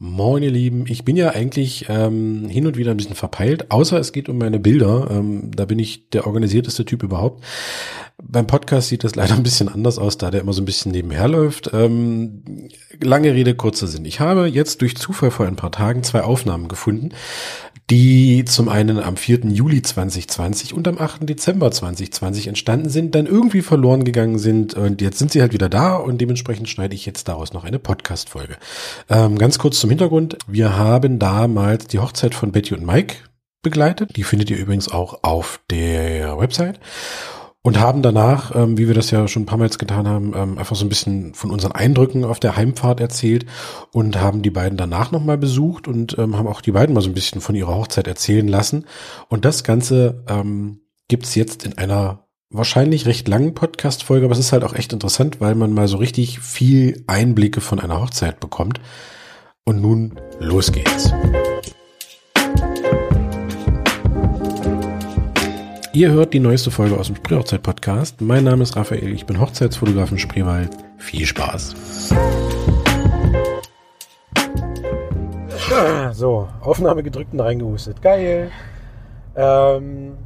Moin ihr Lieben, ich bin ja eigentlich ähm, hin und wieder ein bisschen verpeilt, außer es geht um meine Bilder. Ähm, da bin ich der organisierteste Typ überhaupt. Beim Podcast sieht das leider ein bisschen anders aus, da der immer so ein bisschen nebenher läuft. Ähm, lange Rede, kurzer Sinn. Ich habe jetzt durch Zufall vor ein paar Tagen zwei Aufnahmen gefunden, die zum einen am 4. Juli 2020 und am 8. Dezember 2020 entstanden sind, dann irgendwie verloren gegangen sind und jetzt sind sie halt wieder da und dementsprechend schneide ich jetzt daraus noch eine Podcast-Folge. Ähm, ganz kurz zum Hintergrund. Wir haben damals die Hochzeit von Betty und Mike begleitet. Die findet ihr übrigens auch auf der Website und haben danach, ähm, wie wir das ja schon ein paar Mal jetzt getan haben, ähm, einfach so ein bisschen von unseren Eindrücken auf der Heimfahrt erzählt und haben die beiden danach nochmal besucht und ähm, haben auch die beiden mal so ein bisschen von ihrer Hochzeit erzählen lassen. Und das Ganze ähm, gibt's jetzt in einer wahrscheinlich recht langen Podcast-Folge, aber es ist halt auch echt interessant, weil man mal so richtig viel Einblicke von einer Hochzeit bekommt. Und nun los geht's. Ihr hört die neueste Folge aus dem Spreehochzeit-Podcast. Mein Name ist Raphael, ich bin Hochzeitsfotograf in Spreewald. Viel Spaß. So, Aufnahme gedrückt und reingehustet. Geil. Ähm,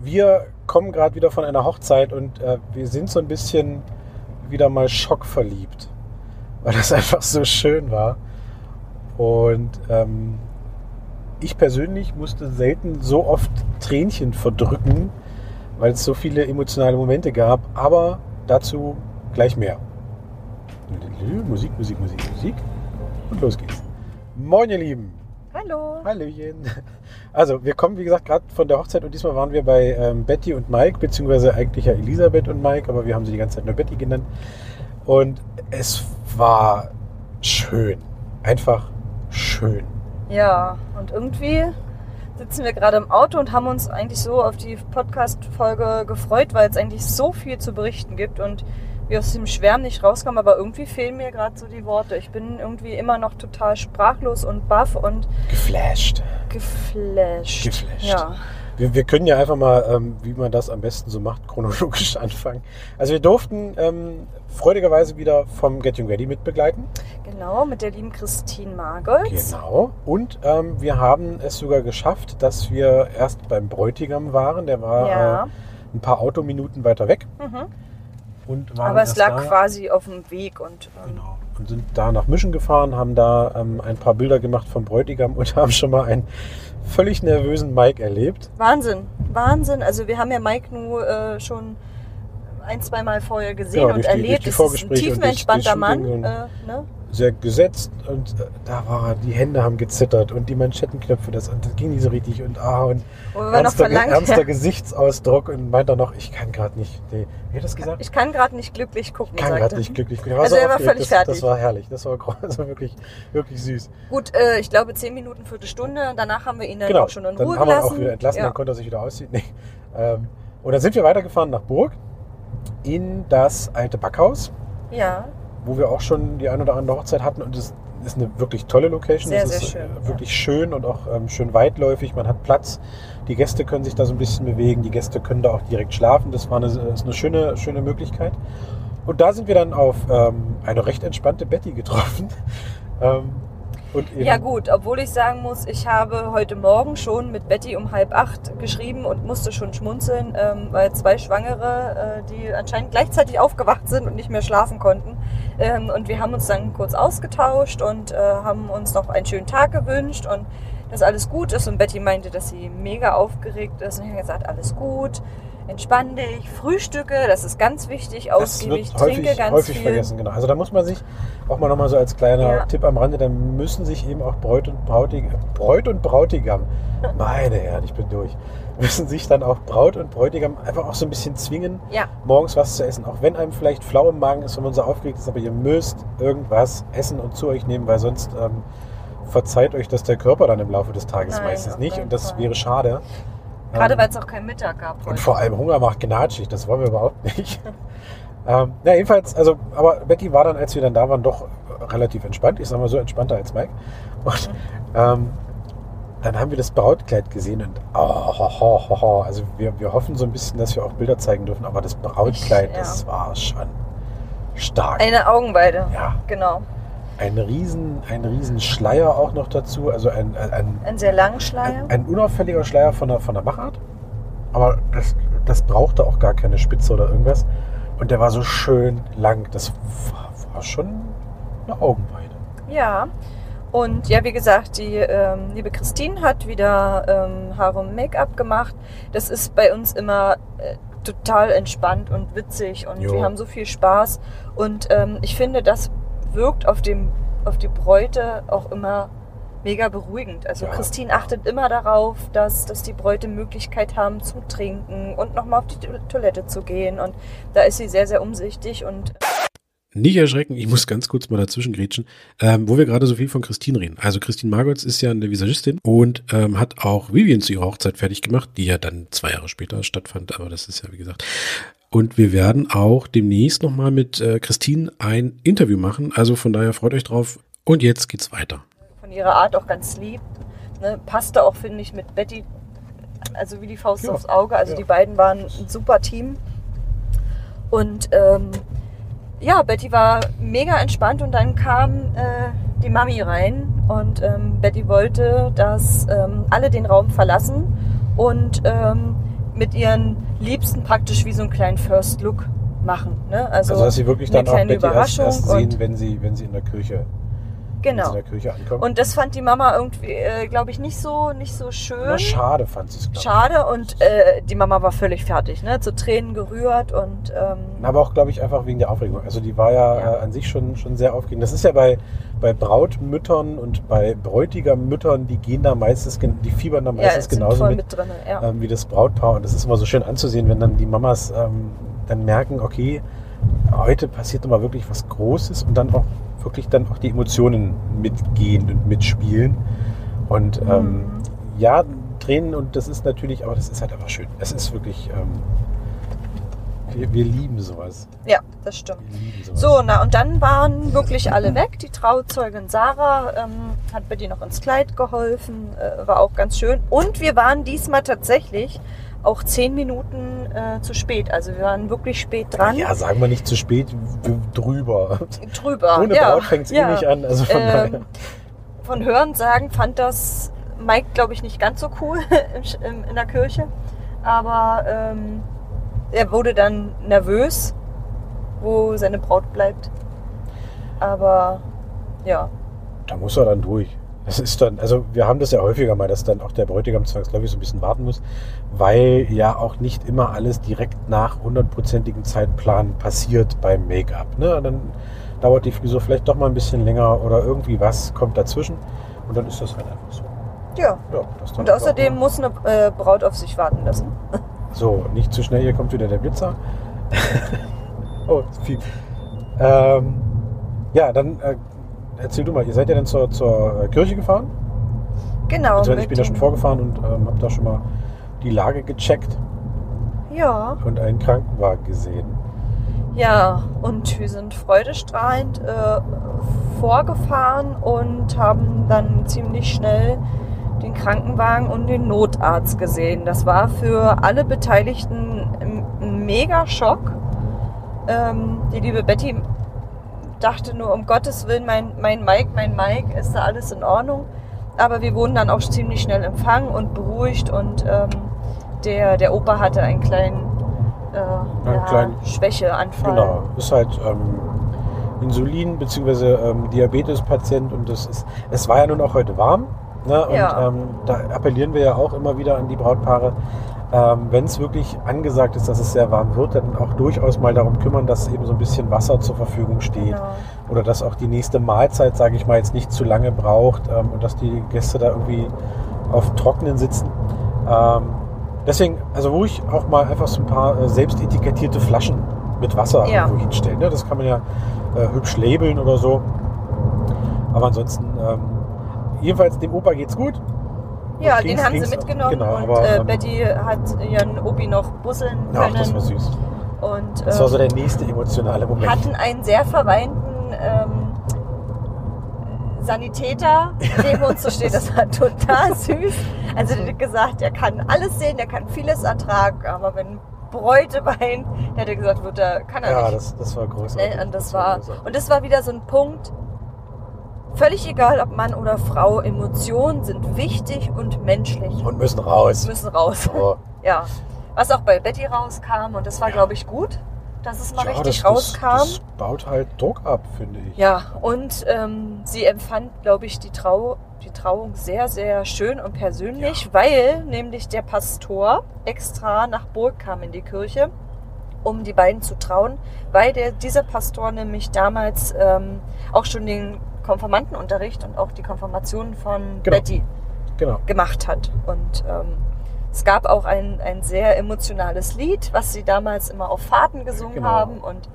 wir kommen gerade wieder von einer Hochzeit und äh, wir sind so ein bisschen wieder mal schockverliebt, weil das einfach so schön war. Und ähm, ich persönlich musste selten so oft Tränchen verdrücken, weil es so viele emotionale Momente gab. Aber dazu gleich mehr. Musik, Musik, Musik, Musik. Und los geht's. Moin, ihr Lieben. Hallo. Hallöchen. Also, wir kommen, wie gesagt, gerade von der Hochzeit und diesmal waren wir bei ähm, Betty und Mike, beziehungsweise eigentlich ja Elisabeth und Mike, aber wir haben sie die ganze Zeit nur Betty genannt. Und es war schön. Einfach schön. Ja, und irgendwie sitzen wir gerade im Auto und haben uns eigentlich so auf die Podcast-Folge gefreut, weil es eigentlich so viel zu berichten gibt und wir aus dem Schwärmen nicht rauskommen, aber irgendwie fehlen mir gerade so die Worte. Ich bin irgendwie immer noch total sprachlos und baff und Geflasht. geflasht. Geflasht. Ja. Wir, wir können ja einfach mal, ähm, wie man das am besten so macht, chronologisch anfangen. Also wir durften ähm, freudigerweise wieder vom Getting Ready mitbegleiten. Genau, mit der lieben Christine Margolz. Genau. Und ähm, wir haben es sogar geschafft, dass wir erst beim Bräutigam waren. Der war Ja. äh, ein paar Autominuten weiter weg. Mhm. Aber es lag da. quasi auf dem Weg und ähm, Genau. Und sind da nach Mischen gefahren, haben da ähm, ein paar Bilder gemacht vom Bräutigam und haben schon mal einen völlig nervösen Mike erlebt. Wahnsinn, Wahnsinn. Also wir haben ja Mike nur äh, schon ein, zwei Mal vorher gesehen Genau, und die- erlebt. Es ist ein tiefenentspannter Mann. Und- Äh, ne? Sehr gesetzt und äh, da war er, die Hände haben gezittert und die Manschettenknöpfe, das, das ging nicht so richtig und ah und ernster, verlangt ernster Gesichtsausdruck und meint dann noch, ich kann gerade nicht. Nee, wie hat das gesagt? Ich kann gerade nicht glücklich gucken, Ich kann gerade nicht glücklich. bin. Also er war völlig das, fertig. Das war herrlich, das war also wirklich, wirklich süß. Gut, äh, ich glaube zehn Minuten, Viertelstunde. Danach haben wir ihn dann genau, auch schon in dann Ruhe haben wir ihn auch wieder entlassen, ja. dann konnte er sich wieder ausziehen. Nee. Ähm, und dann sind wir weitergefahren nach Burg in das alte Backhaus. ja, wo wir auch schon die ein oder andere Hochzeit hatten und es ist eine wirklich tolle Location. Sehr, es sehr ist schön, äh, wirklich schön und auch ähm, schön weitläufig. Man hat Platz. Die Gäste können sich da so ein bisschen bewegen. Die Gäste können da auch direkt schlafen. Das war eine, ist eine schöne, schöne Möglichkeit. Und da sind wir dann auf ähm, eine recht entspannte Betty getroffen. ähm, ja gut, obwohl ich sagen muss, ich habe heute Morgen schon mit Betty um halb acht geschrieben und musste schon schmunzeln, ähm, weil zwei Schwangere, äh, die anscheinend gleichzeitig aufgewacht sind und nicht mehr schlafen konnten. Ähm, und wir haben uns dann kurz ausgetauscht und äh, haben uns noch einen schönen Tag gewünscht und dass alles gut ist. Und Betty meinte, dass sie mega aufgeregt ist. Und ich habe gesagt, alles gut, entspann dich, frühstücke, das ist ganz wichtig, das ausgiebig, wird trinke häufig, ganz häufig viel. vergessen. Genau. Also da muss man sich auch mal nochmal so als kleiner Ja. Tipp am Rande, da müssen sich eben auch Bräut und Brautigam, Bräut und Brautigam, meine Herren, ich bin durch, müssen sich dann auch Braut und Bräutigam einfach auch so ein bisschen zwingen, Ja, morgens was zu essen. Auch wenn einem vielleicht flau im Magen ist, wenn man so aufgeregt ist, aber ihr müsst irgendwas essen und zu euch nehmen, weil sonst ähm, verzeiht euch das der Körper dann im Laufe des Tages Nein, meistens nicht und das wäre schade. Gerade Ähm, weil es auch keinen Mittag gab heute. und vor allem Hunger macht gnatschig, das wollen wir überhaupt nicht. ähm, ja, jedenfalls, also, aber Betty war dann, als wir dann da waren, doch relativ entspannt. Ich sag mal so entspannter als Mike. Und ähm, dann haben wir das Brautkleid gesehen und oh, ho, ho, ho, ho. also wir, wir hoffen so ein bisschen, dass wir auch Bilder zeigen dürfen, aber das Brautkleid, Ich- ja. das war schon stark. Eine Augenweide. Ja. Genau. Ein riesen, ein riesen Schleier auch noch dazu, also ein, ein, Ein sehr langen Schleier. ein, ein unauffälliger Schleier von der, von der Machart. Aber das, das brauchte auch gar keine Spitze oder irgendwas. Und der war so schön lang. Das war, war schon eine Augenweide. Ja. Und ja, wie gesagt, die ähm, liebe Christine hat wieder ähm, Haare und Make-up gemacht. Das ist bei uns immer äh, total entspannt und witzig und Jo. wir haben so viel Spaß. Und ähm, ich finde, das wirkt auf, dem, auf die Bräute auch immer mega beruhigend. Also Ja. Christine achtet immer darauf, dass, dass die Bräute Möglichkeit haben zu trinken und nochmal auf die To- Toilette zu gehen. Und da ist sie sehr, sehr umsichtig und Nicht erschrecken, ich muss ganz kurz mal dazwischen grätschen, ähm, wo wir gerade so viel von Christine reden. Also Christine Margotz ist ja eine Visagistin und ähm, hat auch Vivian zu ihrer Hochzeit fertig gemacht, die ja dann zwei Jahre später stattfand, aber das ist ja wie gesagt. Und wir werden auch demnächst nochmal mit äh, Christine ein Interview machen, also von daher freut euch drauf. Und jetzt geht's weiter. von ihrer Art auch ganz lieb. Ne? Passte auch, finde ich, mit Betty, also wie die Faust Ja, aufs Auge. Also ja. die beiden waren ein super Team. Und ähm, ja, Betty war mega entspannt und dann kam äh, die Mami rein und ähm, Betty wollte, dass ähm, alle den Raum verlassen und ähm, mit ihren Liebsten praktisch wie so einen kleinen First Look machen. Ne? Also, Also, dass sie wirklich dann auch Betty erst, erst sehen, wenn sie, wenn sie in der Kirche, wenn sie genau. in der Kirche ankommen. Und das fand die Mama irgendwie, äh, glaube ich, nicht so, nicht so schön. Na, schade fand sie es, glaube. Schade und äh, die Mama war völlig fertig, ne? Zu Tränen gerührt und ähm, Aber auch, glaube ich, einfach wegen der Aufregung. Also die war ja, Ja. Äh, an sich schon, schon sehr aufregend. Das ist ja bei, bei Brautmüttern und bei Bräutigammüttern, die gehen da meistens, die fiebern da ja, meistens sind genauso mit, mit, drin. Ja. ähm, wie das Brautpaar. Und das ist immer so schön anzusehen, wenn dann die Mamas ähm, dann merken, okay, heute passiert nochmal wirklich was Großes und dann auch wirklich dann auch die Emotionen mitgehen und mitspielen. Und ähm, Mhm. ja, Tränen und das ist natürlich, aber das ist halt einfach schön. Es ist wirklich, ähm, wir, wir lieben sowas. ja, das stimmt. So, na und dann waren wirklich alle weg. Die Trauzeugin Sarah ähm, hat Betty noch ins Kleid geholfen, äh, war auch ganz schön. Und wir waren diesmal tatsächlich auch zehn Minuten äh, zu spät. Also wir waren wirklich spät dran. Ja, sagen wir nicht zu spät, drüber. Drüber. Ohne ja, Braut fängt es ja. eh nicht an. Also von. Ähm, von Hören sagen fand das Mike, glaube ich, nicht ganz so cool in der Kirche. Aber ähm, er wurde dann nervös, wo seine Braut bleibt. Aber ja, Da muss er dann durch. Das ist dann, also wir haben das ja häufiger mal, dass dann auch der Bräutigam zwangsläufig so ein bisschen warten muss, weil ja auch nicht immer alles direkt nach hundertprozentigem Zeitplan passiert beim Make-up. Ne? Dann dauert die Frisur vielleicht doch mal ein bisschen länger oder irgendwie was kommt dazwischen und dann ist das halt einfach so. ja. Ja, Und außerdem muss eine äh, Braut auf sich warten lassen. So, nicht zu schnell, hier kommt wieder der Blitzer. oh, viel. Ähm, ja, dann äh, erzähl du mal, ihr seid ja dann zur, zur äh, Kirche gefahren? Genau. Also ich bin ja schon vorgefahren und ähm, habe da schon mal die Lage gecheckt Ja, und einen Krankenwagen gesehen. ja. Und wir sind freudestrahlend äh, vorgefahren und haben dann ziemlich schnell den Krankenwagen und den Notarzt gesehen. Das war für alle Beteiligten ein- ein mega Schock. Ähm, die liebe Betty dachte nur, um Gottes Willen, mein, mein Mike, mein Mike, ist da alles in Ordnung. Aber wir wurden dann auch ziemlich schnell empfangen und beruhigt und ähm, der, der Opa hatte einen kleinen, äh, ja, kleinen- Schwächeanfall. Genau, ist halt ähm, Insulin- bzw. Ähm, Diabetespatient und das ist, es war ja nun auch heute warm. Ne? Und Ja. ähm, da appellieren wir ja auch immer wieder an die Brautpaare, ähm, wenn es wirklich angesagt ist, dass es sehr warm wird, dann auch durchaus mal darum kümmern, dass eben so ein bisschen Wasser zur Verfügung steht. Genau. oder dass auch die nächste Mahlzeit, sage ich mal, jetzt nicht zu lange braucht ähm, und dass die Gäste da irgendwie auf Trocknen sitzen. Ähm, deswegen, also ruhig auch mal einfach so ein paar äh, selbst etikettierte Flaschen mit Wasser Ja. irgendwo hinstellen. Ne? Das kann man ja äh, hübsch labeln oder so. Aber ansonsten, ähm, jedenfalls dem Opa geht's gut. Ja, den haben sie mitgenommen genau, und aber, äh, ähm, Betty hat ihren Opi noch busseln Ach, können. das war süß. und Das äh, war so der nächste emotionale Moment. hatten einen sehr verweinten ähm, Sanitäter neben uns zu stehen. Das war total süß. Also der hat gesagt, er kann alles sehen, er kann vieles ertragen, aber wenn Bräute weinen, der hat er gesagt, wird er, kann er ja, nicht. das, das war großartig. Ne? Und das war großartig. und das war wieder so ein Punkt, Völlig egal, ob Mann oder Frau, Emotionen sind wichtig und menschlich. Und müssen raus. müssen raus. Oh. Ja. Was auch bei Betty rauskam und das war, glaube ich, gut, dass es mal Ja, richtig das, rauskam. Das, das baut halt Druck ab, finde ich. Ja, und ähm, sie empfand, glaube ich, die, Trau die Trauung sehr, sehr schön und persönlich, weil nämlich der Pastor extra nach Burg kam in die Kirche, um die beiden zu trauen, weil der, dieser Pastor nämlich damals ähm, auch schon den Konfirmandenunterricht und auch die Konfirmation von Genau. Betty Genau. gemacht hat. Und ähm, es gab auch ein, ein sehr emotionales Lied, was sie damals immer auf Fahrten gesungen Genau. haben und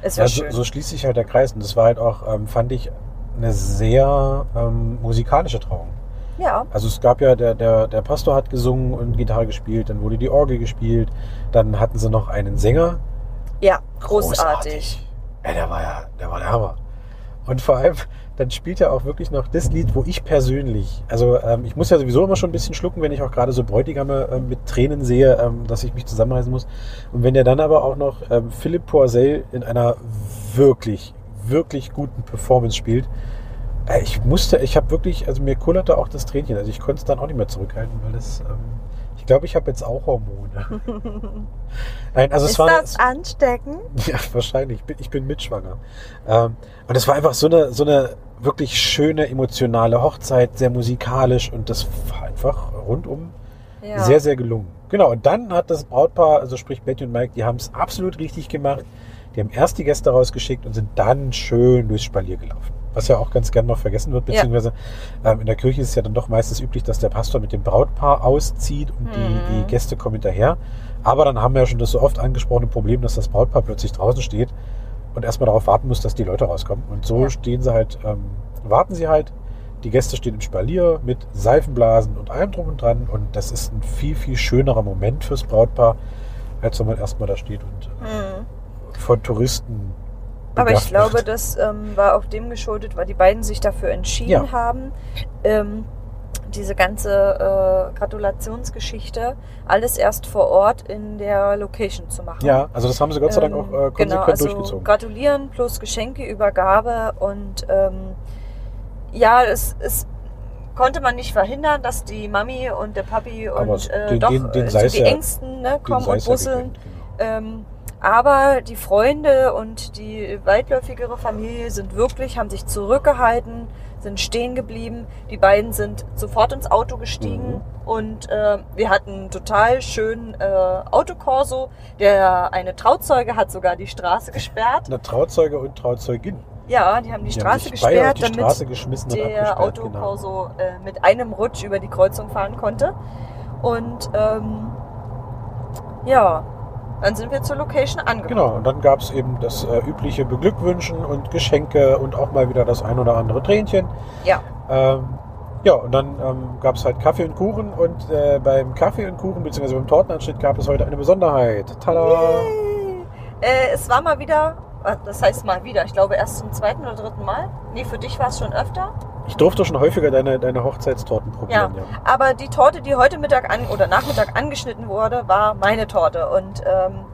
es war Ja, so, schön. so schließt sich halt der Kreis. Und das war halt auch, ähm, fand ich, eine sehr ähm, musikalische Trauung. ja, Also es gab ja, der, der, der Pastor hat gesungen und Gitarre gespielt, dann wurde die Orgel gespielt, dann hatten sie noch einen Sänger. ja, großartig. Ja, der war ja, der war der Hammer. Und vor allem, dann spielt er auch wirklich noch das Lied, wo ich persönlich, also ähm, ich muss ja sowieso immer schon ein bisschen schlucken, wenn ich auch gerade so Bräutigame ähm, mit Tränen sehe, ähm, dass ich mich zusammenreißen muss. Und wenn der dann aber auch noch ähm, Philipp Poisel in einer wirklich, wirklich guten Performance spielt, äh, ich musste, ich habe wirklich, also mir kullerte auch das Tränchen, also ich konnte es dann auch nicht mehr zurückhalten, weil das, ähm, ich glaube, ich habe jetzt auch Hormone. Nein, also es Ist war, das ansteckend? ja, wahrscheinlich. Ich bin, ich bin mitschwanger. Ähm, und es war einfach so eine, so eine wirklich schöne, emotionale Hochzeit, sehr musikalisch und das war einfach rundum Ja. sehr, sehr gelungen. Genau, und dann hat das Brautpaar, also sprich Betty und Mike, die haben es absolut richtig gemacht. Die haben erst die Gäste rausgeschickt und sind dann schön durchs Spalier gelaufen. Was ja auch ganz gern mal vergessen wird, Ja. beziehungsweise ähm, in der Kirche ist es ja dann doch meistens üblich, dass der Pastor mit dem Brautpaar auszieht und die, Mhm. die Gäste kommen hinterher. Aber dann haben wir ja schon das so oft angesprochene Problem, dass das Brautpaar plötzlich draußen steht und erstmal darauf warten muss, dass die Leute rauskommen. Und so Ja. stehen sie halt, ähm, warten sie halt. Die Gäste stehen im Spalier mit Seifenblasen und allem drum und dran. Und das ist ein viel, viel schönerer Moment fürs Brautpaar, als wenn man erstmal da steht und äh, Hm. von Touristen. Aber ich glaube, wird. das ähm, war auch dem geschuldet, weil die beiden sich dafür entschieden Ja. haben, ähm, diese ganze äh, Gratulationsgeschichte alles erst vor Ort in der Location zu machen. Ja, also das haben sie Gott sei Dank auch äh, Ähm, konsequent genau, also durchgezogen. Gratulieren plus Geschenkeübergabe und ähm, ja, es, es konnte man nicht verhindern, dass die Mami und der Papi Aber und äh, den- doch den- den äh, so die Ängsten ne, kommen und busseln. genau. Ähm, aber die Freunde und die weitläufigere Familie sind wirklich, haben sich zurückgehalten, sind stehen geblieben. Die beiden sind sofort ins Auto gestiegen Mhm. und äh, wir hatten einen total schönen äh, Autokorso. Der eine Trauzeuge hat sogar die Straße gesperrt. Eine Trauzeuge und Trauzeugin. Ja, die haben die Die haben Straße auf gesperrt, die damit Straße der. Genau. Autokorso äh, mit einem Rutsch über die Kreuzung fahren konnte. Und ähm, ja, dann sind wir zur Location angekommen. Genau, und dann gab es eben das äh, übliche Beglückwünschen und Geschenke und auch mal wieder das ein oder andere Tränchen. Ja. Ähm, ja, und dann ähm, gab es halt Kaffee und Kuchen und äh, beim Kaffee und Kuchen bzw. beim Tortenanschnitt gab es heute eine Besonderheit. Tada! Äh, es war mal wieder, äh, das heißt mal wieder, ich glaube erst zum zweiten oder dritten Mal. Nee, für dich war es schon öfter. Ich durfte schon häufiger deine, deine Hochzeitstorten probieren. Ja. Aber die Torte, die heute Mittag an oder Nachmittag angeschnitten wurde, war meine Torte. Und ähm,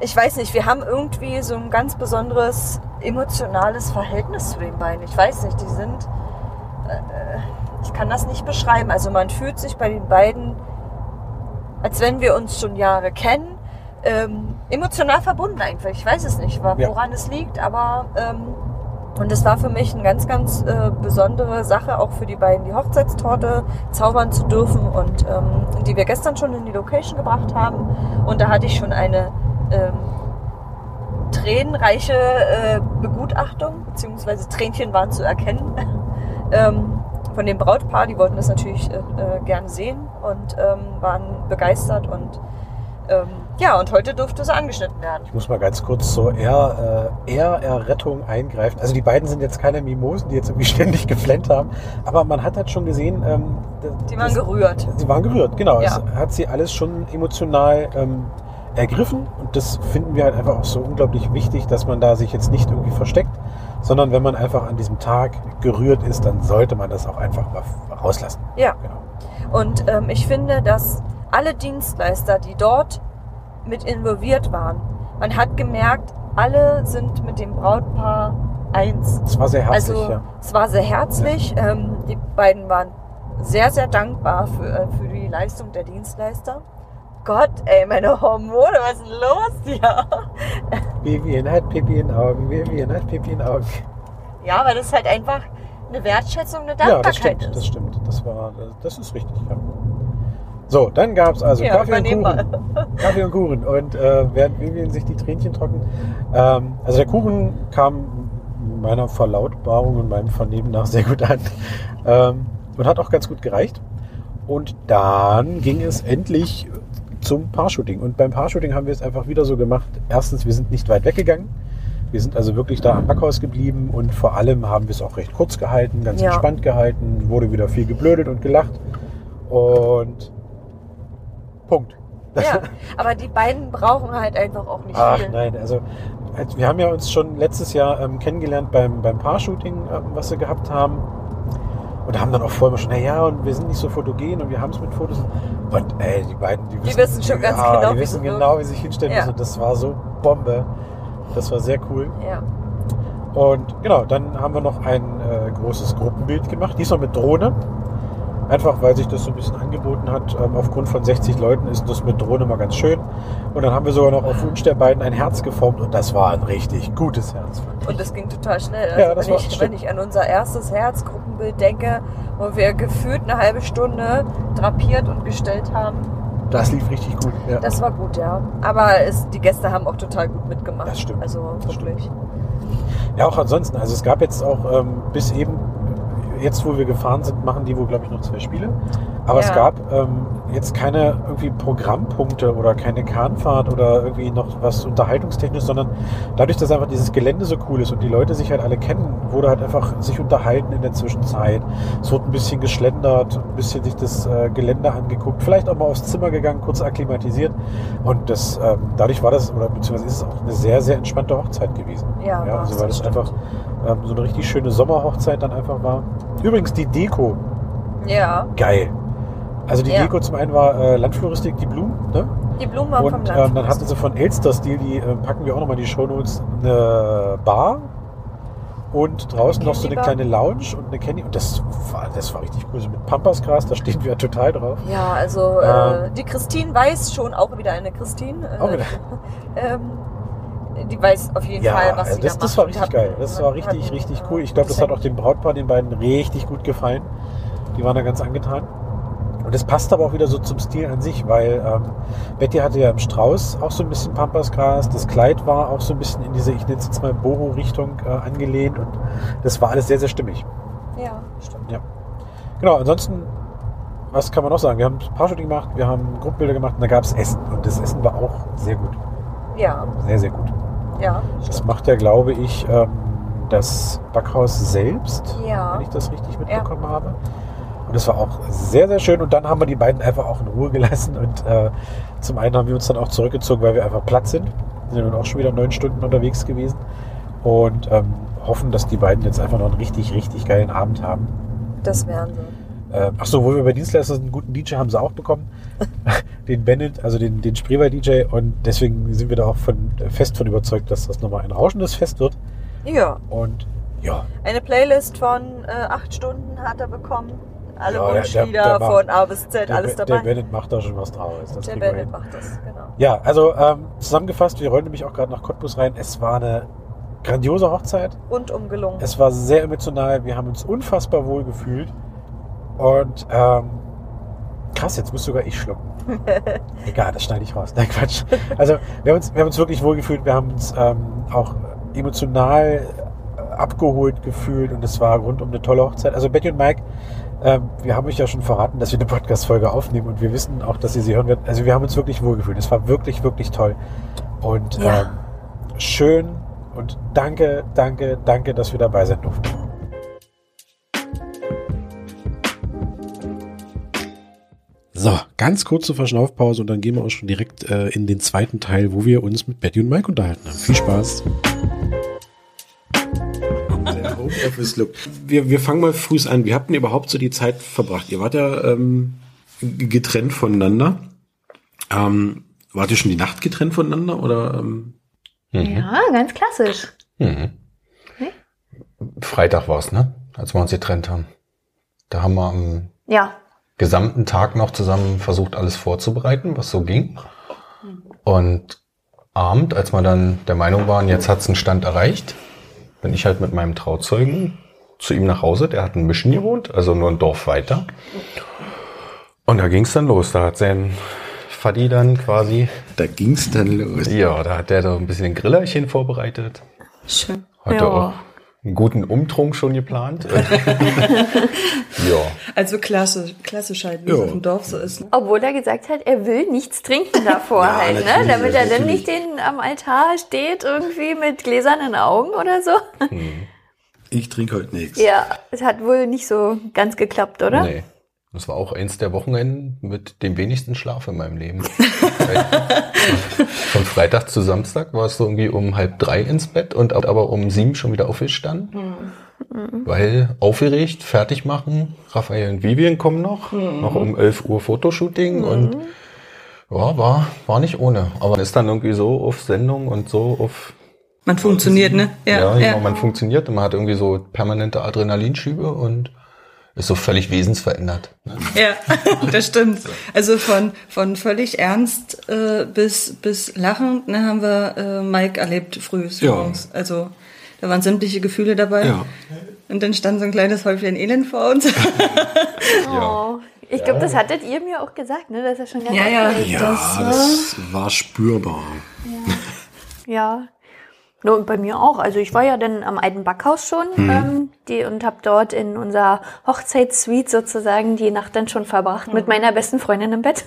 ich weiß nicht, wir haben irgendwie so ein ganz besonderes emotionales Verhältnis zu den beiden. Ich weiß nicht, die sind, äh, ich kann das nicht beschreiben. Also man fühlt sich bei den beiden, als wenn wir uns schon Jahre kennen, ähm, emotional verbunden einfach. Ich weiß es nicht, wa- Ja. woran es liegt, aber ähm, und es war für mich eine ganz, ganz äh, besondere Sache, auch für die beiden die Hochzeitstorte zaubern zu dürfen und ähm, die wir gestern schon in die Location gebracht haben. Und da hatte ich schon eine ähm, tränenreiche äh, Begutachtung, beziehungsweise Tränchen waren zu erkennen. ähm, von dem Brautpaar, die wollten das natürlich äh, äh, gerne sehen und ähm, waren begeistert und ähm, ja, und heute durfte es angeschnitten werden. Ich muss mal ganz kurz zur Ehr, äh, Ehrerrettung eingreifen. Also die beiden sind jetzt keine Mimosen, die jetzt irgendwie ständig geflennt haben, aber man hat halt schon gesehen, ähm, Die waren das- gerührt. Sie waren gerührt, genau. Ja. Es hat sie alles schon emotional ähm, ergriffen und das finden wir halt einfach auch so unglaublich wichtig, dass man da sich jetzt nicht irgendwie versteckt, sondern wenn man einfach an diesem Tag gerührt ist, dann sollte man das auch einfach mal rauslassen. Ja. Genau. Und ähm, ich finde, dass alle Dienstleister, die dort mit involviert waren, man hat gemerkt, alle sind mit dem Brautpaar eins. Es war sehr herzlich, Also ja. es war sehr herzlich. Ähm, die beiden waren sehr, sehr dankbar für, äh, für die Leistung der Dienstleister. Gott, ey, meine Hormone, was ist denn los hier? Vivian hat Pipi in Augen, Vivian hat Pipi in Augen. Ja, weil das halt einfach eine Wertschätzung, eine Ja, Dankbarkeit das stimmt, ist. das stimmt. Das war, das ist richtig, ja. So, dann gab es also Ja, Kaffee und Kuchen. Kaffee und Kuchen. Und äh, während Vivian sich die Tränchen trocken. Ähm, also der Kuchen kam meiner Verlautbarung und meinem Vernehmen nach sehr gut an. Ähm, und hat auch ganz gut gereicht. Und dann ging es endlich zum Paar-Shooting. Und beim Paar-Shooting haben wir es einfach wieder so gemacht. Erstens, wir sind nicht weit weggegangen. Wir sind also wirklich da am Backhaus geblieben und vor allem haben wir es auch recht kurz gehalten, ganz Ja. entspannt gehalten, wurde wieder viel geblödet und gelacht. Und Punkt. Ja, aber die beiden brauchen halt einfach auch nicht Ach viel. nein, also als- wir haben ja uns schon letztes Jahr ähm, kennengelernt beim, beim Paar-Shooting, ähm, was wir gehabt haben. Und haben dann auch vorher schon, naja, und wir sind nicht so fotogen und wir haben es mit Fotos. Und ey, die beiden, die wissen, wissen schon ganz ja, genau, die wie wissen genau, wie sie sich hinstellen Ja. müssen. Und das war so Bombe. Das war sehr cool. Ja. Und genau, dann haben wir noch ein äh, großes Gruppenbild gemacht, diesmal mit Drohne. Einfach weil sich das so ein bisschen angeboten hat. Ähm, aufgrund von 60 Leuten ist das mit Drohne mal ganz schön. Und dann haben wir sogar noch auf Wunsch der beiden ein Herz geformt und das war ein richtig gutes Herz. Und das ging total schnell. Also Ja, das wenn, war- ich, wenn ich an unser erstes Herzgruppenbild denke, wo wir gefühlt eine halbe Stunde drapiert und gestellt haben, Das lief richtig gut. Ja. das war gut, ja. Aber es, die Gäste haben auch total gut mitgemacht. Das stimmt. Also Das wirklich. Ja, auch ansonsten. Also es gab jetzt auch ähm, bis eben, jetzt wo wir gefahren sind, machen die wohl, glaube ich, noch zwei Spiele. Aber es Ja. gab ähm, jetzt keine irgendwie Programmpunkte oder keine Kahnfahrt oder irgendwie noch was unterhaltungstechnisch, sondern dadurch, dass einfach dieses Gelände so cool ist und die Leute sich halt alle kennen, wurde halt einfach sich unterhalten in der Zwischenzeit. Es wurde ein bisschen geschlendert, ein bisschen sich das äh, Gelände angeguckt, vielleicht auch mal aufs Zimmer gegangen, kurz akklimatisiert. Und das, ähm, dadurch war das, oder beziehungsweise ist es auch eine sehr, sehr entspannte Hochzeit gewesen. Ja, ja also weil das es einfach ähm, so eine richtig schöne Sommerhochzeit dann einfach war. Übrigens die Deko, Ja, geil. Also die Ja. Deko zum einen war äh, Landfloristik, die Blumen, ne? die Blumen waren vom Und Land. ähm, dann hatten sie von Elster Stil, die äh, packen wir auch nochmal in die Shownotes, eine Bar und draußen noch so eine kleine Lounge und eine Candy. Und das war, das war richtig cool. So mit Pampasgras, da stehen wir total drauf. Ja, also äh, Ähm. die Christine weiß schon, auch wieder eine Christine. Äh, Auch wieder. ähm, die weiß auf jeden Ja, Fall, was sie das, da das war richtig geil. Das war richtig, richtig äh, cool. Ich glaube, das hat auch dem Brautpaar, den beiden richtig gut gefallen. Die waren da ganz angetan. Und das passt aber auch wieder so zum Stil an sich, weil ähm, Betty hatte ja im Strauß auch so ein bisschen Pampasgras. Das Kleid war auch so ein bisschen in diese, ich nenne es jetzt mal Boho-Richtung äh, angelehnt. Und das war alles sehr, sehr stimmig. Ja, stimmt. Genau, ansonsten, was kann man noch sagen? Wir haben ein paar Shooting gemacht, wir haben Gruppenbilder gemacht und da gab es Essen. Und das Essen war auch sehr gut. Ja, Sehr, sehr gut. Ja. Das macht ja, glaube ich, ähm, das Backhaus selbst, Ja. wenn ich das richtig mitbekommen habe. Und das war auch sehr, sehr schön. Und dann haben wir die beiden einfach auch in Ruhe gelassen. Und äh, zum einen haben wir uns dann auch zurückgezogen, weil wir einfach platt sind. Wir sind dann auch schon wieder neun Stunden unterwegs gewesen. Und ähm, hoffen, dass die beiden jetzt einfach noch einen richtig, richtig geilen Abend haben. Das wären sie. Äh, ach so, wo wir bei Dienstleister einen guten DJ haben sie auch bekommen. den Bennett, also den, den Spreewald-DJ. Und deswegen sind wir da auch von, fest von überzeugt, dass das nochmal ein rauschendes Fest wird. Ja, Und ja, eine Playlist von äh, acht Stunden hat er bekommen. Alle Ja, der- Wunschlieder von A bis Z, der, alles Be- dabei. der Bennett macht da schon was draus. Das Der Bennett macht das, genau. Ja, also ähm, zusammengefasst, wir rollen nämlich auch gerade nach Cottbus rein. Es war eine grandiose Hochzeit. Und umgelungen. Es war sehr emotional. Wir haben uns unfassbar wohl gefühlt. Und ähm, krass, jetzt muss sogar ich schlucken. Egal, das schneide ich raus. Nein, Quatsch. Also wir haben uns, wir haben uns wirklich wohl gefühlt. Wir haben uns ähm, auch emotional abgeholt gefühlt und es war rundum eine tolle Hochzeit. Also Betty und Mike, ähm, wir haben euch ja schon verraten, dass wir eine Podcast-Folge aufnehmen und wir wissen auch, dass ihr sie hören werdet. Also wir haben uns wirklich wohl gefühlt. Es war wirklich, wirklich toll. Und Ja. ähm, schön und danke, danke, danke, dass wir dabei sein durften. So, ganz kurze Verschnaufpause und dann gehen wir auch schon direkt äh, in den zweiten Teil, wo wir uns mit Betty und Mike unterhalten haben. Viel Spaß. Der Homeoffice-Look. Wir, wir fangen mal früh an. Wie habt ihr überhaupt so die Zeit verbracht? Ihr wart ja ähm, getrennt voneinander. Ähm, wart ihr schon die Nacht getrennt voneinander oder? Ähm, Ja, ganz klassisch. mhm. Freitag war's, ne? Als wir uns getrennt haben. Da haben wir am Ja. Gesamten Tag noch zusammen versucht, alles vorzubereiten, was so ging. Und Abend, als wir dann der Meinung waren, jetzt hat's einen Stand erreicht, bin ich halt mit meinem Trauzeugen zu ihm nach Hause. Der hat in Mischen gewohnt, also nur ein Dorf weiter. Und da ging's dann los. Da hat sein Faddy dann quasi, Da ging's dann los. ja, da hat der so ein bisschen Grillerchen vorbereitet. Schön. Hatte Ja. auch einen guten Umtrunk schon geplant. ja. Also klassisch, klassisch halt, wie Ja. es auf dem Dorf so ist. Ne? Obwohl er gesagt hat, er will nichts trinken davor Ja, halt, ne? Damit er dann nicht den am Altar steht irgendwie mit gläsernen Augen oder so. Ich trinke heute nichts. Ja, es hat wohl nicht so ganz geklappt, oder? Nee. Das war auch eins der Wochenenden mit dem wenigsten Schlaf in meinem Leben. Von Freitag zu Samstag war es so irgendwie um halb drei ins Bett und ab- aber um sieben schon wieder aufgestanden. Weil aufgeregt, fertig machen, Raphael und Vivian kommen noch, noch um 11 Uhr Fotoshooting und ja, war, war nicht ohne. Aber man ist dann irgendwie so auf Sendung und so auf Man funktioniert, ne? ja, genau, man funktioniert und man hat irgendwie so permanente Adrenalinschübe und ist so völlig wesensverändert. ne? Ja, das stimmt. Also von, von völlig ernst äh, bis, bis lachend ne, haben wir äh, Mike erlebt früh Ja. Also da waren sämtliche Gefühle dabei. Ja. Und dann stand so ein kleines Häufchen Elend vor uns. Oh. Ich glaube, das hattet ihr mir auch gesagt, ne? Das ist schon ganz Ja, ja. Ja, ist. das war spürbar. Ja. No, und bei mir auch. Also ich war ja dann am alten Backhaus schon ähm, die, und habe dort in unserer Hochzeitssuite sozusagen die Nacht dann schon verbracht mit meiner besten Freundin im Bett.